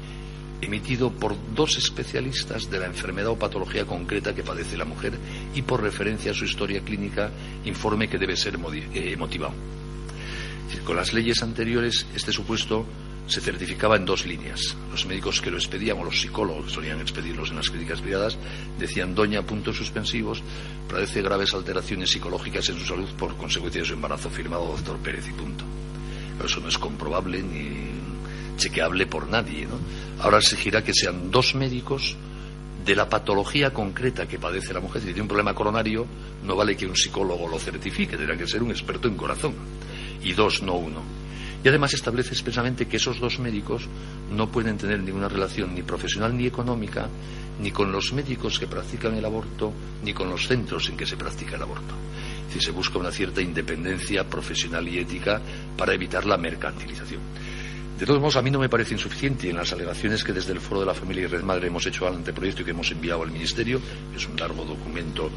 emitido por dos especialistas de la enfermedad o patología concreta que padece la mujer y por referencia a su historia clínica, informe que debe ser eh, motivado. Con las leyes anteriores, este supuesto se certificaba en dos líneas. Los médicos que lo expedían o los psicólogos que solían expedirlos en las clínicas privadas decían, doña, puntos suspensivos, padece graves alteraciones psicológicas en su salud por consecuencia de su embarazo firmado doctor Pérez y punto. Pero eso no es comprobable ni chequeable por nadie. ¿no? Ahora exigirá que sean dos médicos de la patología concreta que padece la mujer. Si tiene un problema coronario, no vale que un psicólogo lo certifique, tendrá que ser un experto en corazón. Y dos, no uno. Y además establece expresamente que esos dos médicos no pueden tener ninguna relación ni profesional ni económica ni con los médicos que practican el aborto ni con los centros en que se practica el aborto. Es decir, se busca una cierta independencia profesional y ética para evitar la mercantilización. De todos modos, a mí no me parece insuficiente en las alegaciones que desde el Foro de la Familia y Red Madre hemos hecho al anteproyecto y que hemos enviado al Ministerio. Es un largo documento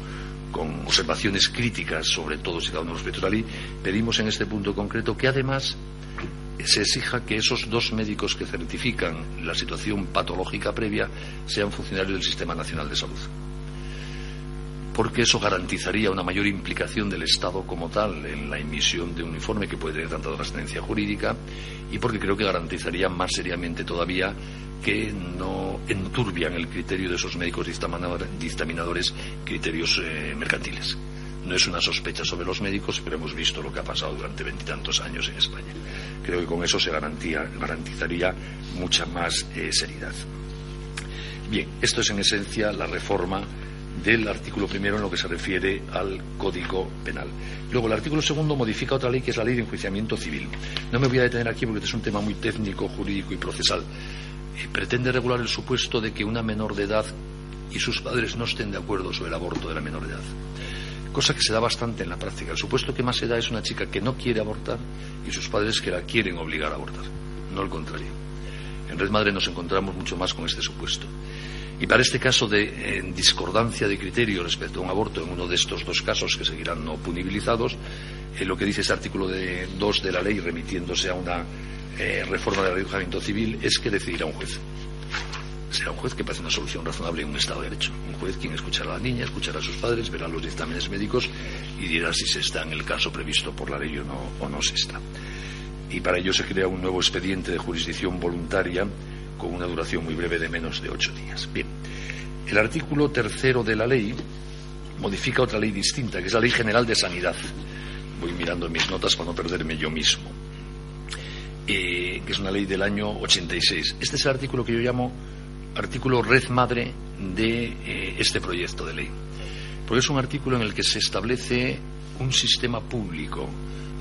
con observaciones críticas sobre todos y cada uno de los aspectos de. Pedimos en este punto concreto que además se exija que esos dos médicos que certifican la situación patológica previa sean funcionarios del Sistema Nacional de Salud porque eso garantizaría una mayor implicación del Estado como tal en la emisión de un informe que puede tener tanta trascendencia jurídica y porque creo que garantizaría más seriamente todavía que no enturbian el criterio de esos médicos dictaminadores criterios eh, mercantiles. No es una sospecha sobre los médicos, pero hemos visto lo que ha pasado durante veintitantos años en España. Creo que con eso se garantizaría mucha más eh, seriedad. Bien, esto es en esencia la reforma del artículo primero en lo que se refiere al Código Penal. Luego, el artículo segundo modifica otra ley que es la ley de enjuiciamiento civil. No me voy a detener aquí porque este es un tema muy técnico, jurídico y procesal. Eh, pretende regular el supuesto de que una menor de edad y sus padres no estén de acuerdo sobre el aborto de la menor de edad. Cosa que se da bastante en la práctica. El supuesto que más se da es una chica que no quiere abortar y sus padres que la quieren obligar a abortar, no el contrario. En Red Madre nos encontramos mucho más con este supuesto. Y para este caso de discordancia de criterio respecto a un aborto en uno de estos dos casos que seguirán no punibilizados, eh, lo que dice este artículo 2 de, la ley, remitiéndose a una eh, reforma de la ley de civil, es que decidirá un juez. Será un juez que parece una solución razonable en un Estado de Derecho. Un juez quien escuchará a la niña, escuchará a sus padres, verá los dictámenes médicos y dirá si se está en el caso previsto por la ley o no, o no se está. Y para ello se crea un nuevo expediente de jurisdicción voluntaria con una duración muy breve de menos de ocho días. Bien, el artículo tercero de la ley modifica otra ley distinta, que es la Ley General de Sanidad. Voy mirando mis notas para no perderme yo mismo. Eh, que es una ley del año 86. Este es el artículo que yo llamo artículo red madre de eh, este proyecto de ley. Porque es un artículo en el que se establece un sistema público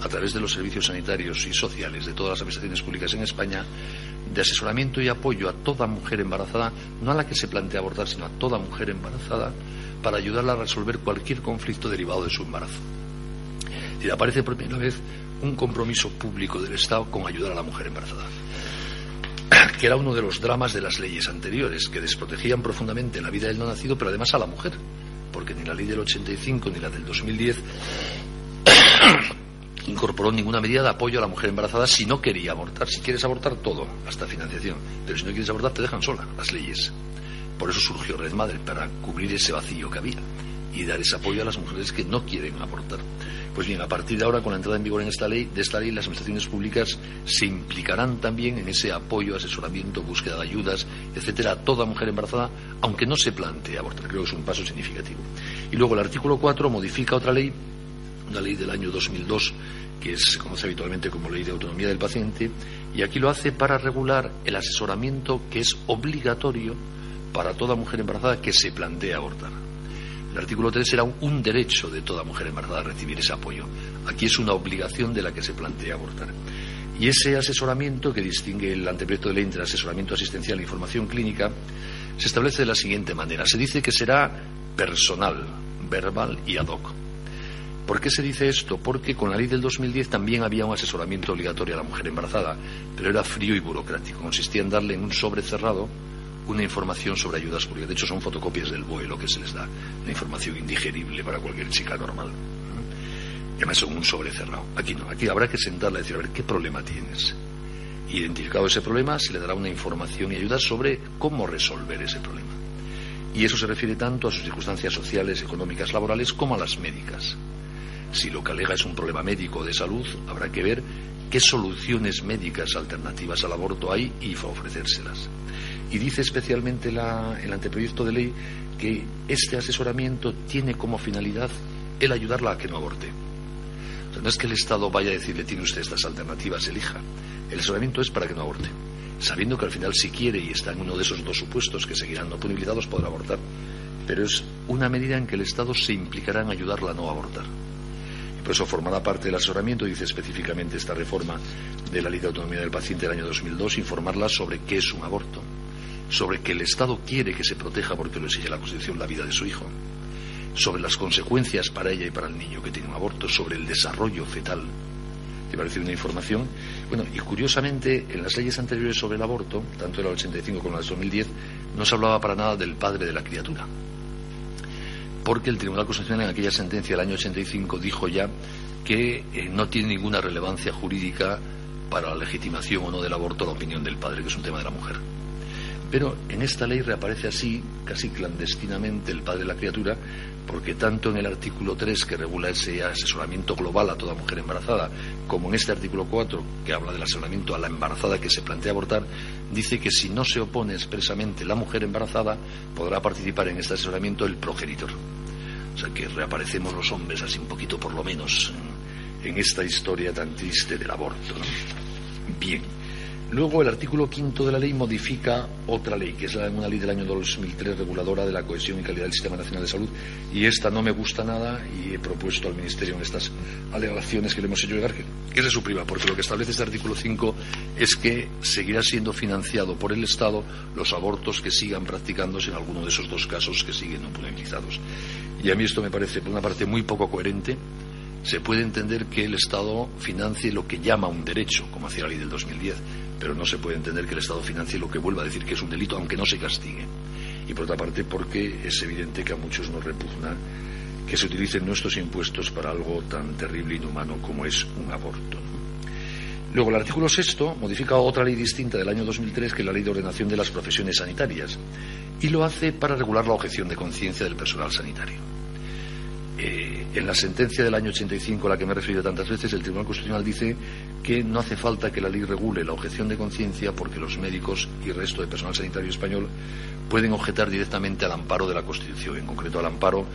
a través de los servicios sanitarios y sociales de todas las administraciones públicas en España de asesoramiento y apoyo a toda mujer embarazada, no a la que se plantea abortar, sino a toda mujer embarazada, para ayudarla a resolver cualquier conflicto derivado de su embarazo. Y aparece por primera vez un compromiso público del Estado con ayudar a la mujer embarazada, que era uno de los dramas de las leyes anteriores, que desprotegían profundamente la vida del no nacido, pero además a la mujer, porque ni la ley del 85 ni la del 2010 incorporó ninguna medida de apoyo a la mujer embarazada si no quería abortar. Si quieres abortar, todo, hasta financiación. Pero si no quieres abortar, te dejan sola las leyes. Por eso surgió Red Madre, para cubrir ese vacío que había y dar ese apoyo a las mujeres que no quieren abortar. Pues bien, a partir de ahora, con la entrada en vigor en esta ley, de esta ley, las administraciones públicas se implicarán también en ese apoyo, asesoramiento, búsqueda de ayudas, etcétera, a toda mujer embarazada, aunque no se plantee abortar. Creo que es un paso significativo. Y luego el artículo 4 modifica otra ley una ley del año 2002 que se conoce habitualmente como Ley de Autonomía del Paciente, y aquí lo hace para regular el asesoramiento que es obligatorio para toda mujer embarazada que se plantea abortar. El artículo 3 era un, derecho de toda mujer embarazada a recibir ese apoyo. Aquí es una obligación de la que se plantea abortar. Y ese asesoramiento que distingue el anteproyecto de ley entre asesoramiento asistencial e información clínica se establece de la siguiente manera. Se dice que será personal, verbal y ad hoc ¿Por qué se dice esto? Porque con la ley del 2010 también había un asesoramiento obligatorio a la mujer embarazada, pero era frío y burocrático. Consistía en darle un sobre cerrado una información sobre ayudas públicas. De hecho, son fotocopias del BOE lo que se les da, una información indigerible para cualquier chica normal. Y además son un sobre cerrado. Aquí no, aquí habrá que sentarla y decir, a ver, ¿qué problema tienes? Identificado ese problema, se le dará una información y ayuda sobre cómo resolver ese problema. Y eso se refiere tanto a sus circunstancias sociales, económicas, laborales, como a las médicas. Si lo que alega es un problema médico o de salud, habrá que ver qué soluciones médicas alternativas al aborto hay y ofrecérselas. Y dice especialmente el anteproyecto de ley que este asesoramiento tiene como finalidad el ayudarla a que no aborte. no es que el Estado vaya a decirle tiene usted estas alternativas, elija. El asesoramiento es para que no aborte, sabiendo que al final si quiere y está en uno de esos dos supuestos que seguirán no punibilizados podrá abortar. Pero es una medida en que el Estado se implicará en ayudarla a no abortar. Por eso formará parte del asesoramiento, dice específicamente esta reforma de la Ley de Autonomía del Paciente del año 2002, informarla sobre qué es un aborto, sobre que el Estado quiere que se proteja porque lo exige la Constitución la vida de su hijo, sobre las consecuencias para ella y para el niño que tiene un aborto, sobre el desarrollo fetal. Te parece una información. Bueno, y curiosamente, en las leyes anteriores sobre el aborto, tanto en la 85 como en la 2010, no se hablaba para nada del padre de la criatura porque el Tribunal Constitucional en aquella sentencia del año 85 dijo ya que eh, no tiene ninguna relevancia jurídica para la legitimación o no del aborto la opinión del padre, que es un tema de la mujer. Pero en esta ley reaparece así, casi clandestinamente, el padre de la criatura, porque tanto en el artículo 3, que regula ese asesoramiento global a toda mujer embarazada, como en este artículo 4, que habla del asesoramiento a la embarazada que se plantea abortar, dice que si no se opone expresamente la mujer embarazada, podrá participar en este asesoramiento el progenitor. O sea que reaparecemos los hombres así un poquito por lo menos en esta historia tan triste del aborto. Bien. Luego, el artículo quinto de la ley modifica otra ley, que es una ley del año 2003 reguladora de la cohesión y calidad del Sistema Nacional de Salud. Y esta no me gusta nada y he propuesto al Ministerio en estas alegaciones que le hemos hecho llegar que, que se suprima, porque lo que establece este artículo 5 es que seguirá siendo financiado por el Estado los abortos que sigan practicándose en alguno de esos dos casos que siguen no punalizados. Y a mí esto me parece, por una parte, muy poco coherente se puede entender que el Estado financie lo que llama un derecho, como hacía la ley del 2010, pero no se puede entender que el Estado financie lo que vuelva a decir que es un delito, aunque no se castigue. Y por otra parte, porque es evidente que a muchos nos repugna que se utilicen nuestros impuestos para algo tan terrible e inhumano como es un aborto. Luego, el artículo sexto modifica otra ley distinta del año 2003, que es la Ley de Ordenación de las Profesiones Sanitarias, y lo hace para regular la objeción de conciencia del personal sanitario. Eh, en la sentencia del año 85 a la que me he referido tantas veces, el Tribunal Constitucional dice que no hace falta que la ley regule la objeción de conciencia porque los médicos y el resto de personal sanitario español pueden objetar directamente al amparo de la Constitución, en concreto al amparo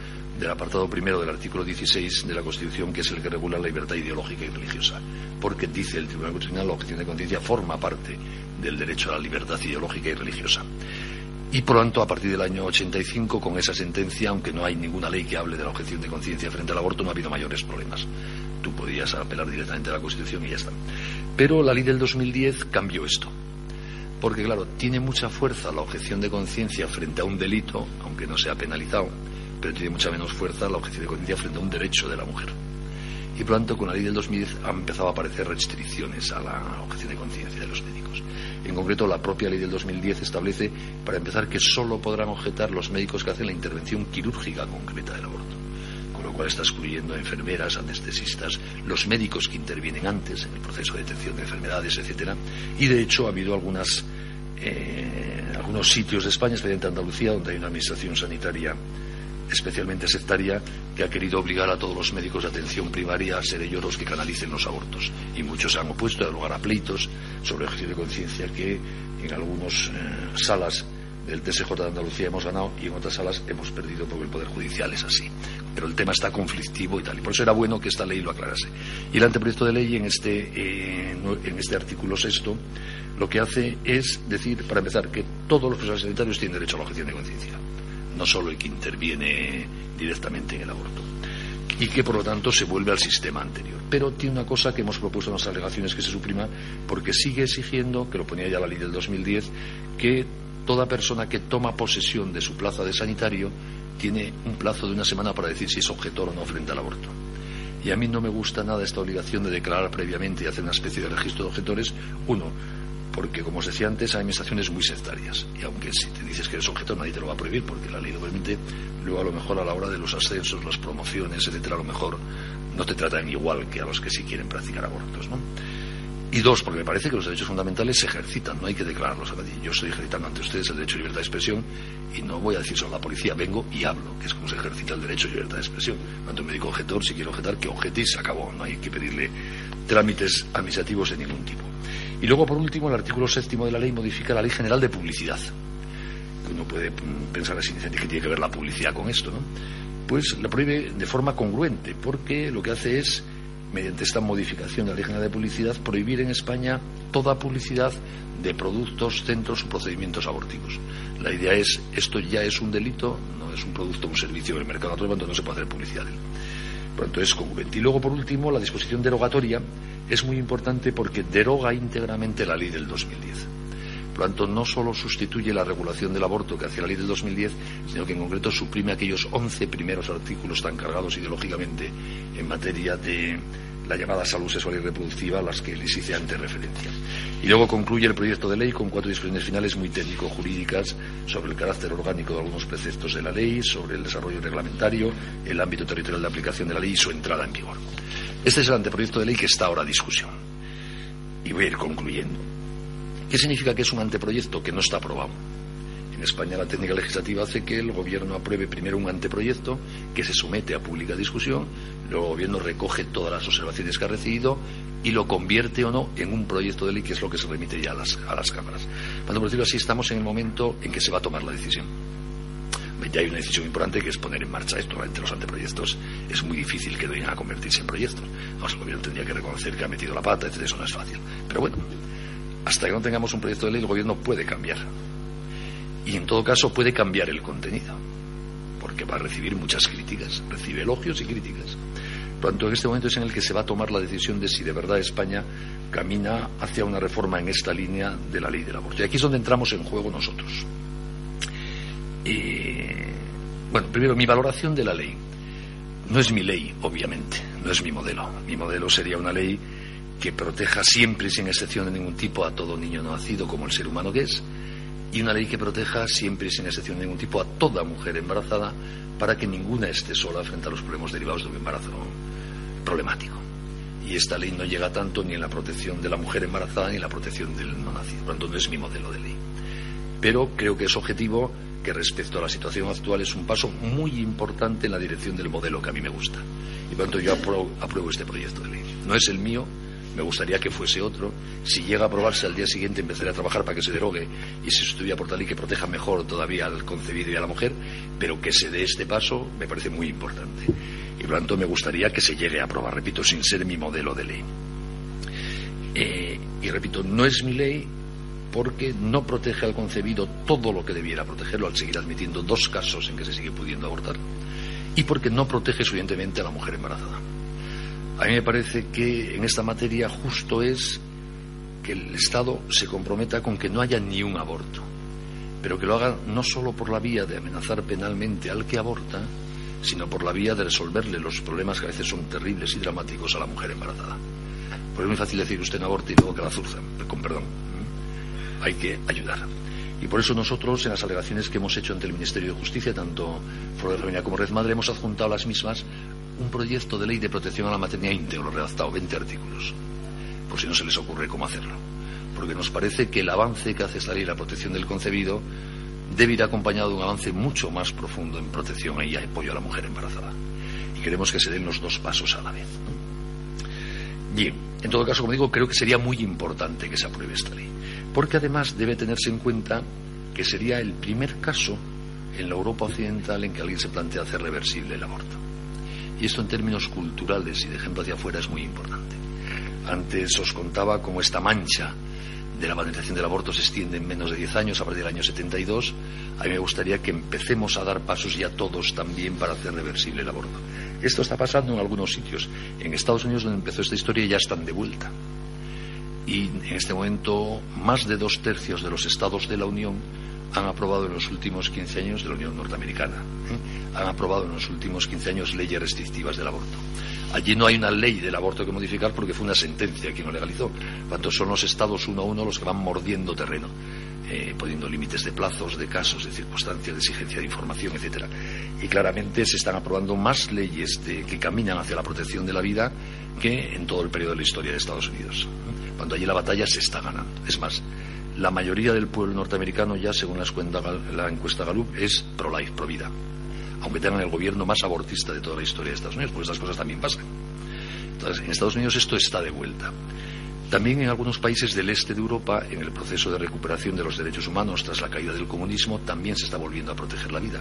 del apartado primero del artículo 16 de la Constitución, que es el que regula la libertad ideológica y religiosa. Porque, dice el Tribunal Constitucional, la objeción de conciencia forma parte del derecho a la libertad ideológica y religiosa. Y pronto, a partir del año 85, con esa sentencia, aunque no hay ninguna ley que hable de la objeción de conciencia frente al aborto, no ha habido mayores problemas. Tú podías apelar directamente a la Constitución y ya está. Pero la ley del 2010 cambió esto. Porque, claro, tiene mucha fuerza la objeción de conciencia frente a un delito, aunque no sea penalizado, pero tiene mucha menos fuerza la objeción de conciencia frente a un derecho de la mujer. Y por tanto, con la ley del 2010 han empezado a aparecer restricciones a la objeción de conciencia de los médicos. En concreto, la propia ley del 2010 establece, para empezar, que solo podrán objetar los médicos que hacen la intervención quirúrgica concreta del aborto. Con lo cual está excluyendo a enfermeras, anestesistas, los médicos que intervienen antes en el proceso de detección de enfermedades, etcétera. Y de hecho ha habido algunas, eh, algunos sitios de España, especialmente Andalucía, donde hay una administración sanitaria especialmente sectaria, que ha querido obligar a todos los médicos de atención primaria a ser ellos los que canalicen los abortos. Y muchos se han opuesto, a lugar a pleitos sobre ejercicio de conciencia que en algunas eh, salas del TSJ de Andalucía hemos ganado y en otras salas hemos perdido porque el Poder Judicial es así. Pero el tema está conflictivo y tal. Y por eso era bueno que esta ley lo aclarase. Y el anteproyecto de ley en este, eh, en este artículo sexto lo que hace es decir, para empezar, que todos los profesionales sanitarios tienen derecho a la objeción de conciencia no solo el que interviene directamente en el aborto y que por lo tanto se vuelve al sistema anterior. Pero tiene una cosa que hemos propuesto en las alegaciones que se suprima porque sigue exigiendo, que lo ponía ya la ley del 2010, que toda persona que toma posesión de su plaza de sanitario tiene un plazo de una semana para decir si es objetor o no frente al aborto. Y a mí no me gusta nada esta obligación de declarar previamente y hacer una especie de registro de objetores. Uno, porque como os decía antes hay administraciones muy sectarias y aunque si te dices que eres objeto nadie te lo va a prohibir porque la ley lo permite luego a lo mejor a la hora de los ascensos las promociones etcétera a lo mejor no te tratan igual que a los que sí quieren practicar abortos ¿no? Y dos porque me parece que los derechos fundamentales se ejercitan no hay que declararlos yo estoy ejercitando ante ustedes el derecho a libertad de expresión y no voy a decir solo a la policía vengo y hablo que es como se ejercita el derecho a libertad de expresión cuando un médico objetor si quiere objetar que objete y se acabó no hay que pedirle trámites administrativos de ningún tipo y luego, por último, el artículo séptimo de la ley modifica la Ley General de Publicidad. Uno puede pensar así, que tiene que ver la publicidad con esto, ¿no? Pues la prohíbe de forma congruente, porque lo que hace es, mediante esta modificación de la Ley de Publicidad, prohibir en España toda publicidad de productos, centros o procedimientos abortivos. La idea es, esto ya es un delito, no es un producto, un servicio del mercado, por lo tanto no se puede hacer publicidad de él. Por lo tanto, es congruente. Y luego, por último, la disposición derogatoria es muy importante porque deroga íntegramente la ley del 2010. Por lo tanto, no solo sustituye la regulación del aborto que hacía la ley del 2010, sino que en concreto suprime aquellos 11 primeros artículos tan cargados ideológicamente en materia de la llamada salud sexual y reproductiva a las que les hice antes referencia. Y luego concluye el proyecto de ley con cuatro disposiciones finales muy técnico-jurídicas sobre el carácter orgánico de algunos preceptos de la ley, sobre el desarrollo reglamentario, el ámbito territorial de aplicación de la ley y su entrada en vigor. Este es el anteproyecto de ley que está ahora a discusión. Y voy a ir concluyendo. ¿Qué significa que es un anteproyecto que no está aprobado? En España la técnica legislativa hace que el gobierno apruebe primero un anteproyecto que se somete a pública discusión, luego el gobierno recoge todas las observaciones que ha recibido y lo convierte o no en un proyecto de ley que es lo que se remite ya a las, a las cámaras. Cuando decirlo así, estamos en el momento en que se va a tomar la decisión. Ya hay una decisión importante que es poner en marcha esto. Entre los anteproyectos es muy difícil que vengan a convertirse en proyectos. el gobierno tendría que reconocer que ha metido la pata, etc. Eso no es fácil. Pero bueno, hasta que no tengamos un proyecto de ley, el gobierno puede cambiar. Y en todo caso puede cambiar el contenido, porque va a recibir muchas críticas, recibe elogios y críticas. Por tanto, en este momento es en el que se va a tomar la decisión de si de verdad España camina hacia una reforma en esta línea de la ley del aborto. Y aquí es donde entramos en juego nosotros. bueno, primero, mi valoración de la ley. No es mi ley, obviamente, no es mi modelo. Mi modelo sería una ley que proteja siempre, sin excepción de ningún tipo, a todo niño no nacido como el ser humano que es, y una ley que proteja siempre, sin excepción de ningún tipo, a toda mujer embarazada para que ninguna esté sola frente a los problemas derivados de un embarazo problemático. Y esta ley no llega tanto ni en la protección de la mujer embarazada ni en la protección del no nacido. Por lo tanto, no es mi modelo de ley. Pero creo que es objetivo que respecto a la situación actual es un paso muy importante en la dirección del modelo que a mí me gusta. Y por lo tanto yo apruebo este proyecto de ley. No es el mío, me gustaría que fuese otro. Si llega a aprobarse al día siguiente, empezaré a trabajar para que se derogue y se sustituya por tal y que proteja mejor todavía al concebido y a la mujer, pero que se dé este paso me parece muy importante. Y por lo tanto me gustaría que se llegue a aprobar, repito, sin ser mi modelo de ley. Eh, y repito, no es mi ley porque no protege al concebido todo lo que debiera protegerlo al seguir admitiendo dos casos en que se sigue pudiendo abortar y porque no protege suficientemente a la mujer embarazada. A mí me parece que en esta materia justo es que el Estado se comprometa con que no haya ni un aborto, pero que lo haga no solo por la vía de amenazar penalmente al que aborta, sino por la vía de resolverle los problemas que a veces son terribles y dramáticos a la mujer embarazada. Porque es muy fácil decir usted no aborte y luego que la zurzan, con perdón. Hay que ayudar. Y por eso nosotros, en las alegaciones que hemos hecho ante el Ministerio de Justicia, tanto Flor de como Red Madre, hemos adjuntado las mismas un proyecto de ley de protección a la maternidad íntegro, redactado 20 artículos, por si no se les ocurre cómo hacerlo. Porque nos parece que el avance que hace esta ley, la protección del concebido, debe ir acompañado de un avance mucho más profundo en protección y apoyo a la mujer embarazada. Y queremos que se den los dos pasos a la vez. Bien, en todo caso, como digo, creo que sería muy importante que se apruebe esta ley. Porque además debe tenerse en cuenta que sería el primer caso en la Europa occidental en que alguien se plantea hacer reversible el aborto. Y esto en términos culturales y de ejemplo hacia afuera es muy importante. Antes os contaba cómo esta mancha de la banalización del aborto se extiende en menos de 10 años, a partir del año 72. A mí me gustaría que empecemos a dar pasos ya todos también para hacer reversible el aborto. Esto está pasando en algunos sitios. En Estados Unidos, donde empezó esta historia, ya están de vuelta. Y en este momento, más de dos tercios de los estados de la Unión han aprobado en los últimos 15 años de la Unión Norteamericana, ¿eh? han aprobado en los últimos 15 años leyes restrictivas del aborto. Allí no hay una ley del aborto que modificar porque fue una sentencia quien lo legalizó. Cuanto son los estados uno a uno los que van mordiendo terreno, eh, poniendo límites de plazos, de casos, de circunstancias, de exigencia de información, etcétera. Y claramente se están aprobando más leyes que caminan hacia la protección de la vida que en todo el periodo de la historia de Estados Unidos. Cuando allí la batalla se está ganando. Es más, la mayoría del pueblo norteamericano ya, según la encuesta Gallup, es pro-life, pro-vida. Aunque tengan el gobierno más abortista de toda la historia de Estados Unidos, pues estas cosas también pasan. Entonces, en Estados Unidos esto está de vuelta. También en algunos países del este de Europa, en el proceso de recuperación de los derechos humanos tras la caída del comunismo, también se está volviendo a proteger la vida.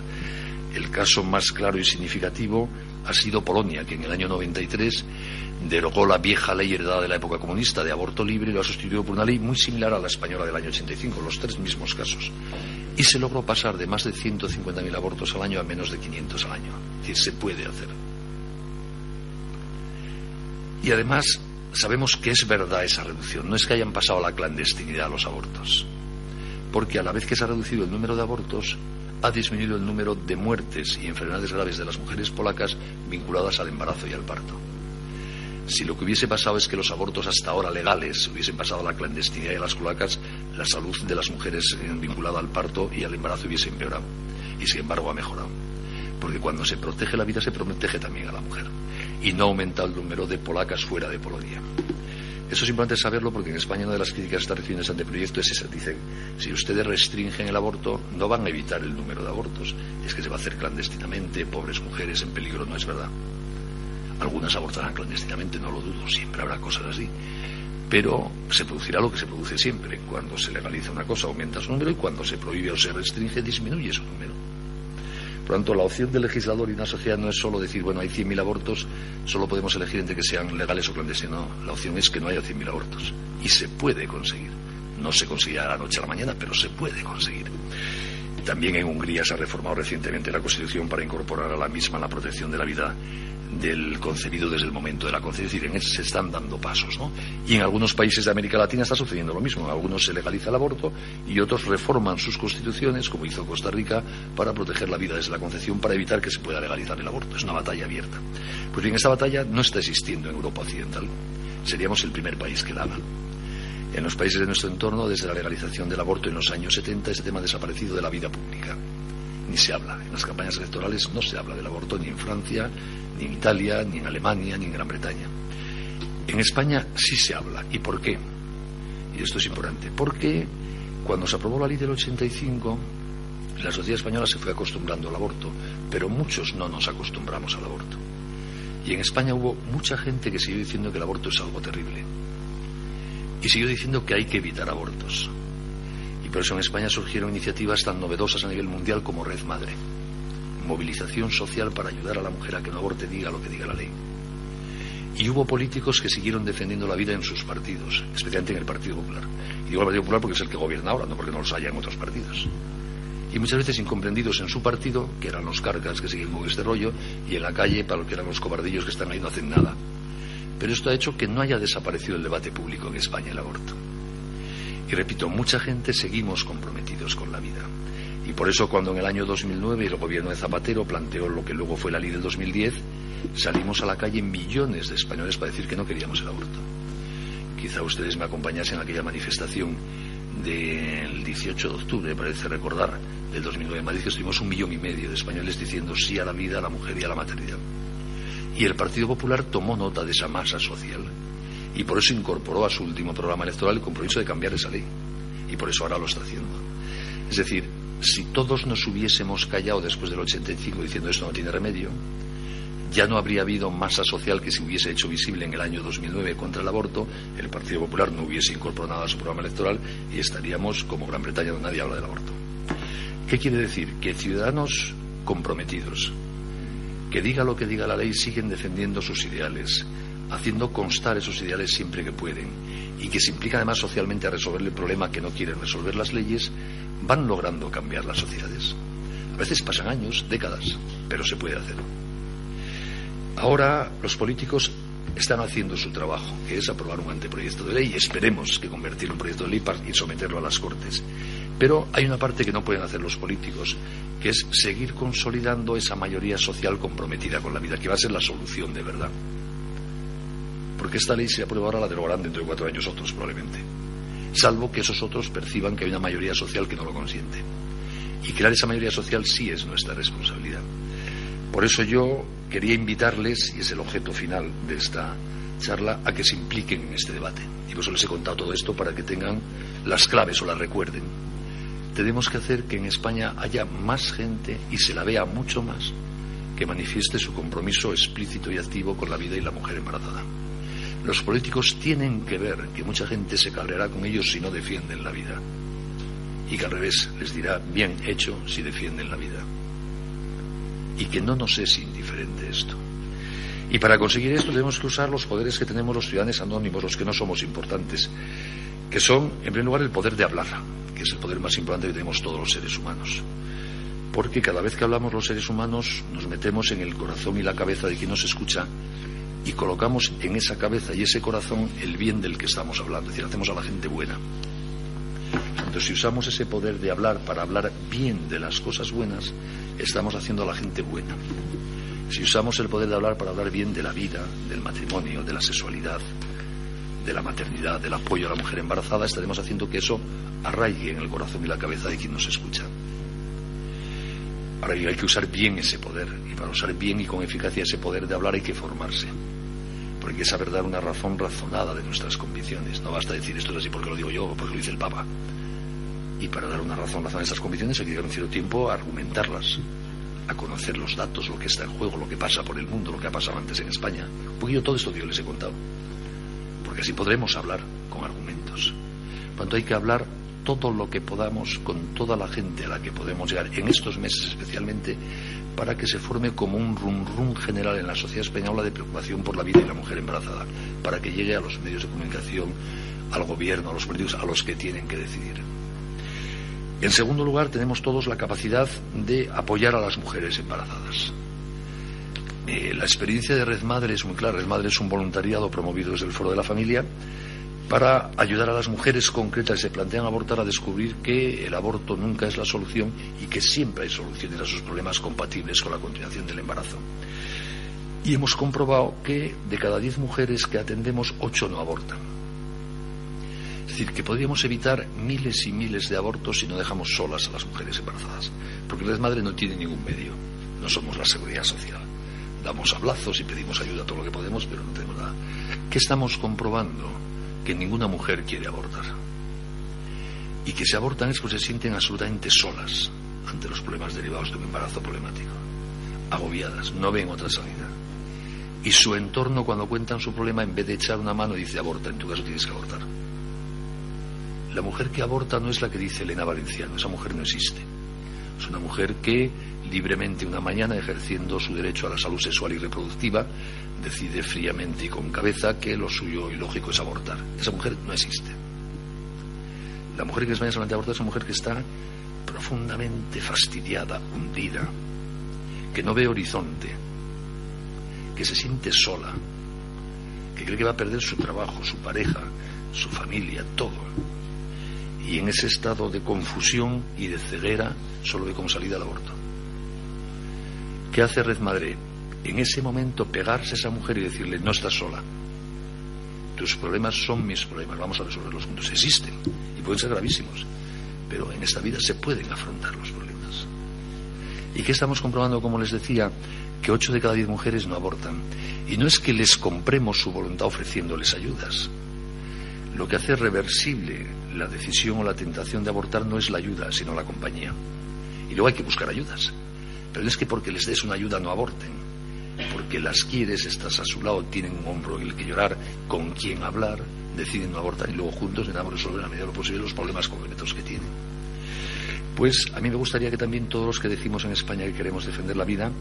El caso más claro y significativo ha sido Polonia, que en el año 93 derogó la vieja ley heredada de la época comunista de aborto libre y lo ha sustituido por una ley muy similar a la española del año 85, los tres mismos casos. Y se logró pasar de más de 150.000 abortos al año a menos de 500 al año. Es decir, se puede hacer. Y además sabemos que es verdad esa reducción. No es que hayan pasado a la clandestinidad los abortos. Porque a la vez que se ha reducido el número de abortos, ha disminuido el número de muertes y enfermedades graves de las mujeres polacas vinculadas al embarazo y al parto. Si lo que hubiese pasado es que los abortos hasta ahora legales hubiesen pasado a la clandestinidad y a las polacas, la salud de las mujeres vinculada al parto y al embarazo hubiese empeorado. Y sin embargo ha mejorado. Porque cuando se protege la vida se protege también a la mujer. Y no aumenta el número de polacas fuera de Polonia. Eso es importante saberlo porque en España una de las críticas que está recibiendo este anteproyecto es esa. Dicen, si ustedes restringen el aborto, no van a evitar el número de abortos. Es que se va a hacer clandestinamente, pobres mujeres en peligro, no es verdad. Algunas abortarán clandestinamente, no lo dudo, siempre habrá cosas así. Pero se producirá lo que se produce siempre. Cuando se legaliza una cosa aumenta su número y cuando se prohíbe o se restringe disminuye su número. Por lo tanto, la opción del legislador y una sociedad no es solo decir, bueno, hay 100.000 abortos, solo podemos elegir entre que sean legales o clandestinos. No, la opción es que no haya 100.000 abortos. Y se puede conseguir. No se consigue a la noche a la mañana, pero se puede conseguir. También en Hungría se ha reformado recientemente la Constitución para incorporar a la misma la protección de la vida del concebido desde el momento de la concepción. Es decir, se están dando pasos. ¿no? Y en algunos países de América Latina está sucediendo lo mismo. En algunos se legaliza el aborto y otros reforman sus constituciones, como hizo Costa Rica, para proteger la vida desde la concepción, para evitar que se pueda legalizar el aborto. Es una batalla abierta. Pues bien, esta batalla no está existiendo en Europa Occidental. Seríamos el primer país que la haga. En los países de nuestro entorno, desde la legalización del aborto en los años 70, este tema ha desaparecido de la vida pública. Ni se habla. En las campañas electorales no se habla del aborto ni en Francia, ni en Italia, ni en Alemania, ni en Gran Bretaña. En España sí se habla. ¿Y por qué? Y esto es importante. Porque cuando se aprobó la ley del 85, la sociedad española se fue acostumbrando al aborto, pero muchos no nos acostumbramos al aborto. Y en España hubo mucha gente que siguió diciendo que el aborto es algo terrible. Y siguió diciendo que hay que evitar abortos. Y por eso en España surgieron iniciativas tan novedosas a nivel mundial como Red Madre movilización social para ayudar a la mujer a que no aborte diga lo que diga la ley. Y hubo políticos que siguieron defendiendo la vida en sus partidos, especialmente en el Partido Popular. Y digo el Partido Popular porque es el que gobierna ahora, no porque no los haya en otros partidos. Y muchas veces incomprendidos en su partido, que eran los cargas que siguen con este rollo, y en la calle para los que eran los cobardillos que están ahí no hacen nada. Pero esto ha hecho que no haya desaparecido el debate público en España el aborto. Y repito, mucha gente seguimos comprometidos con la vida. Y por eso cuando en el año 2009 el gobierno de Zapatero planteó lo que luego fue la ley del 2010, salimos a la calle millones de españoles para decir que no queríamos el aborto. Quizá ustedes me acompañasen a aquella manifestación del 18 de octubre, parece recordar, del 2009 en Madrid, que estuvimos un millón y medio de españoles diciendo sí a la vida, a la mujer y a la maternidad. Y el Partido Popular tomó nota de esa masa social y por eso incorporó a su último programa electoral el compromiso de cambiar esa ley. Y por eso ahora lo está haciendo. Es decir, si todos nos hubiésemos callado después del 85 diciendo esto no tiene remedio, ya no habría habido masa social que se hubiese hecho visible en el año 2009 contra el aborto, el Partido Popular no hubiese incorporado nada a su programa electoral y estaríamos como Gran Bretaña donde nadie habla del aborto. ¿Qué quiere decir? Que ciudadanos comprometidos, que diga lo que diga la ley, siguen defendiendo sus ideales, haciendo constar esos ideales siempre que pueden y que se implica además socialmente a resolver el problema que no quieren resolver las leyes, van logrando cambiar las sociedades. A veces pasan años, décadas, pero se puede hacer. Ahora los políticos están haciendo su trabajo, que es aprobar un anteproyecto de ley. Esperemos que convertirlo en proyecto de ley y someterlo a las Cortes. Pero hay una parte que no pueden hacer los políticos, que es seguir consolidando esa mayoría social comprometida con la vida, que va a ser la solución de verdad. Porque esta ley se aprueba ahora, la derogarán dentro de cuatro años otros probablemente salvo que esos otros perciban que hay una mayoría social que no lo consiente. Y crear esa mayoría social sí es nuestra responsabilidad. Por eso yo quería invitarles, y es el objeto final de esta charla, a que se impliquen en este debate. Y por eso les he contado todo esto para que tengan las claves o las recuerden. Tenemos que hacer que en España haya más gente y se la vea mucho más que manifieste su compromiso explícito y activo con la vida y la mujer embarazada. Los políticos tienen que ver que mucha gente se cabreará con ellos si no defienden la vida. Y que al revés les dirá bien hecho si defienden la vida. Y que no nos es indiferente esto. Y para conseguir esto tenemos que usar los poderes que tenemos los ciudadanos anónimos, los que no somos importantes, que son, en primer lugar, el poder de hablar, que es el poder más importante que tenemos todos los seres humanos. Porque cada vez que hablamos los seres humanos nos metemos en el corazón y la cabeza de quien nos escucha y colocamos en esa cabeza y ese corazón el bien del que estamos hablando, es decir, hacemos a la gente buena. Entonces, si usamos ese poder de hablar para hablar bien de las cosas buenas, estamos haciendo a la gente buena. Si usamos el poder de hablar para hablar bien de la vida, del matrimonio, de la sexualidad, de la maternidad, del apoyo a la mujer embarazada, estaremos haciendo que eso arraigue en el corazón y la cabeza de quien nos escucha. Ahora hay que usar bien ese poder, y para usar bien y con eficacia ese poder de hablar hay que formarse porque hay saber dar una razón razonada de nuestras convicciones. No basta decir esto es así porque lo digo yo o porque lo dice el Papa. Y para dar una razón razonada de estas convicciones hay que llegar un cierto tiempo a argumentarlas, a conocer los datos, lo que está en juego, lo que pasa por el mundo, lo que ha pasado antes en España. Porque yo todo esto que yo les he contado. Porque así podremos hablar con argumentos. Cuando hay que hablar todo lo que podamos con toda la gente a la que podemos llegar, en estos meses especialmente, para que se forme como un rum rum general en la sociedad española de preocupación por la vida y la mujer embarazada, para que llegue a los medios de comunicación, al gobierno, a los políticos, a los que tienen que decidir. En segundo lugar, tenemos todos la capacidad de apoyar a las mujeres embarazadas. Eh, la experiencia de Red Madre es muy clara. Red Madre es un voluntariado promovido desde el Foro de la Familia para ayudar a las mujeres concretas que se plantean abortar a descubrir que el aborto nunca es la solución y que siempre hay soluciones a sus problemas compatibles con la continuación del embarazo. Y hemos comprobado que de cada diez mujeres que atendemos, ocho no abortan. Es decir, que podríamos evitar miles y miles de abortos si no dejamos solas a las mujeres embarazadas. Porque la madre no tiene ningún medio. No somos la seguridad social. Damos abrazos y pedimos ayuda todo lo que podemos, pero no tenemos nada. ¿Qué estamos comprobando? Que ninguna mujer quiere abortar. Y que si abortan es porque se sienten absolutamente solas ante los problemas derivados de un embarazo problemático. Agobiadas, no ven otra salida. Y su entorno, cuando cuentan su problema, en vez de echar una mano, dice aborta, en tu caso tienes que abortar. La mujer que aborta no es la que dice Elena Valenciano, esa mujer no existe. Es una mujer que libremente una mañana, ejerciendo su derecho a la salud sexual y reproductiva, decide fríamente y con cabeza que lo suyo y lógico es abortar. Esa mujer no existe. La mujer que en España solamente aborta es una mujer que está profundamente fastidiada, hundida, que no ve horizonte, que se siente sola, que cree que va a perder su trabajo, su pareja, su familia, todo y en ese estado de confusión y de ceguera solo ve como salida el aborto. ¿Qué hace Red Madre? En ese momento pegarse a esa mujer y decirle, no estás sola. Tus problemas son mis problemas, vamos a resolverlos juntos. Existen y pueden ser gravísimos, pero en esta vida se pueden afrontar los problemas. ¿Y qué estamos comprobando, como les decía? Que ocho de cada diez mujeres no abortan. Y no es que les compremos su voluntad ofreciéndoles ayudas. Lo que hace reversible la decisión o la tentación de abortar no es la ayuda, sino la compañía. Y luego hay que buscar ayudas. Pero no es que porque les des una ayuda no aborten. Porque las quieres, estás a su lado, tienen un hombro en el que llorar, con quien hablar, deciden no abortar y luego juntos intentamos resolver a medida de lo posible los problemas concretos que tienen. Pues a mí me gustaría que también todos los que decimos en España que queremos defender la vida,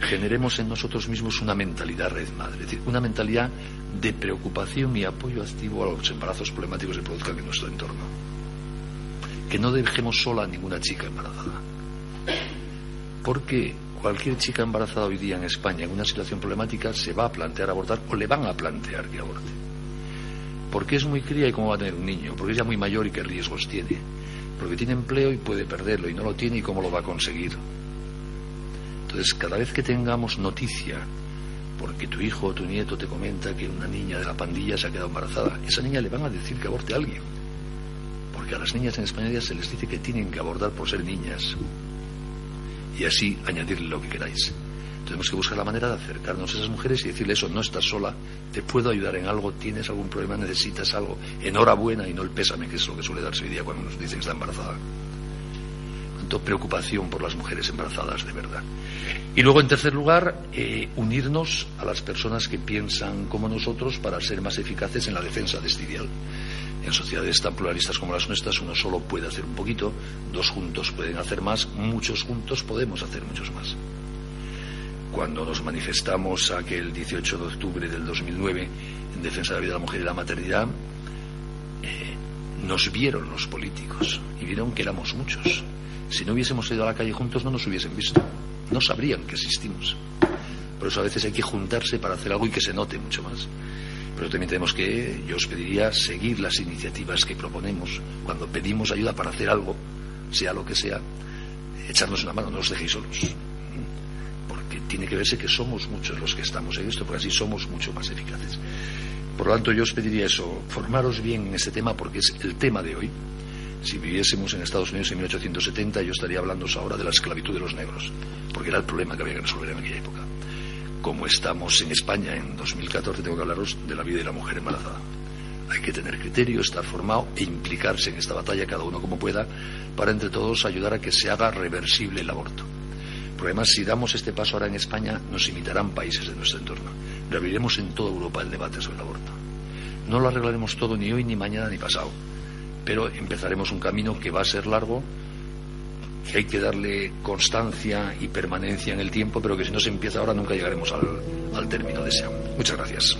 generemos en nosotros mismos una mentalidad red madre, es decir, una mentalidad de preocupación y apoyo activo a los embarazos problemáticos que se produzcan en nuestro entorno. Que no dejemos sola a ninguna chica embarazada. Porque cualquier chica embarazada hoy día en España en una situación problemática se va a plantear abortar o le van a plantear que aborte. Porque es muy cría y cómo va a tener un niño, porque es ya muy mayor y qué riesgos tiene. Porque tiene empleo y puede perderlo y no lo tiene y cómo lo va a conseguir. Entonces, cada vez que tengamos noticia porque tu hijo o tu nieto te comenta que una niña de la pandilla se ha quedado embarazada, esa niña le van a decir que aborte a alguien. Porque a las niñas en España ya se les dice que tienen que abortar por ser niñas. Y así añadirle lo que queráis. Tenemos que buscar la manera de acercarnos a esas mujeres y decirle eso, no estás sola, te puedo ayudar en algo, tienes algún problema, necesitas algo, enhorabuena y no el pésame, que es lo que suele darse hoy día cuando nos dicen que está embarazada preocupación por las mujeres embarazadas de verdad. Y luego, en tercer lugar, eh, unirnos a las personas que piensan como nosotros para ser más eficaces en la defensa de este ideal. En sociedades tan pluralistas como las nuestras, uno solo puede hacer un poquito, dos juntos pueden hacer más, muchos juntos podemos hacer muchos más. Cuando nos manifestamos aquel 18 de octubre del 2009 en defensa de la vida de la mujer y la maternidad, eh, nos vieron los políticos y vieron que éramos muchos si no hubiésemos ido a la calle juntos no nos hubiesen visto, no sabrían que existimos. Por eso a veces hay que juntarse para hacer algo y que se note mucho más. Pero también tenemos que, yo os pediría, seguir las iniciativas que proponemos. Cuando pedimos ayuda para hacer algo, sea lo que sea, echarnos una mano, no os dejéis solos. Porque tiene que verse que somos muchos los que estamos en esto, porque así somos mucho más eficaces. Por lo tanto, yo os pediría eso, formaros bien en este tema porque es el tema de hoy. Si viviésemos en Estados Unidos en 1870, yo estaría hablando ahora de la esclavitud de los negros, porque era el problema que había que resolver en aquella época. Como estamos en España en 2014, tengo que hablaros de la vida de la mujer embarazada. Hay que tener criterio, estar formado e implicarse en esta batalla, cada uno como pueda, para entre todos ayudar a que se haga reversible el aborto. Porque además, si damos este paso ahora en España, nos imitarán países de nuestro entorno. Reabriremos en toda Europa el debate sobre el aborto. No lo arreglaremos todo ni hoy, ni mañana, ni pasado pero empezaremos un camino que va a ser largo, que hay que darle constancia y permanencia en el tiempo, pero que si no se empieza ahora nunca llegaremos al, al término deseado. Muchas gracias.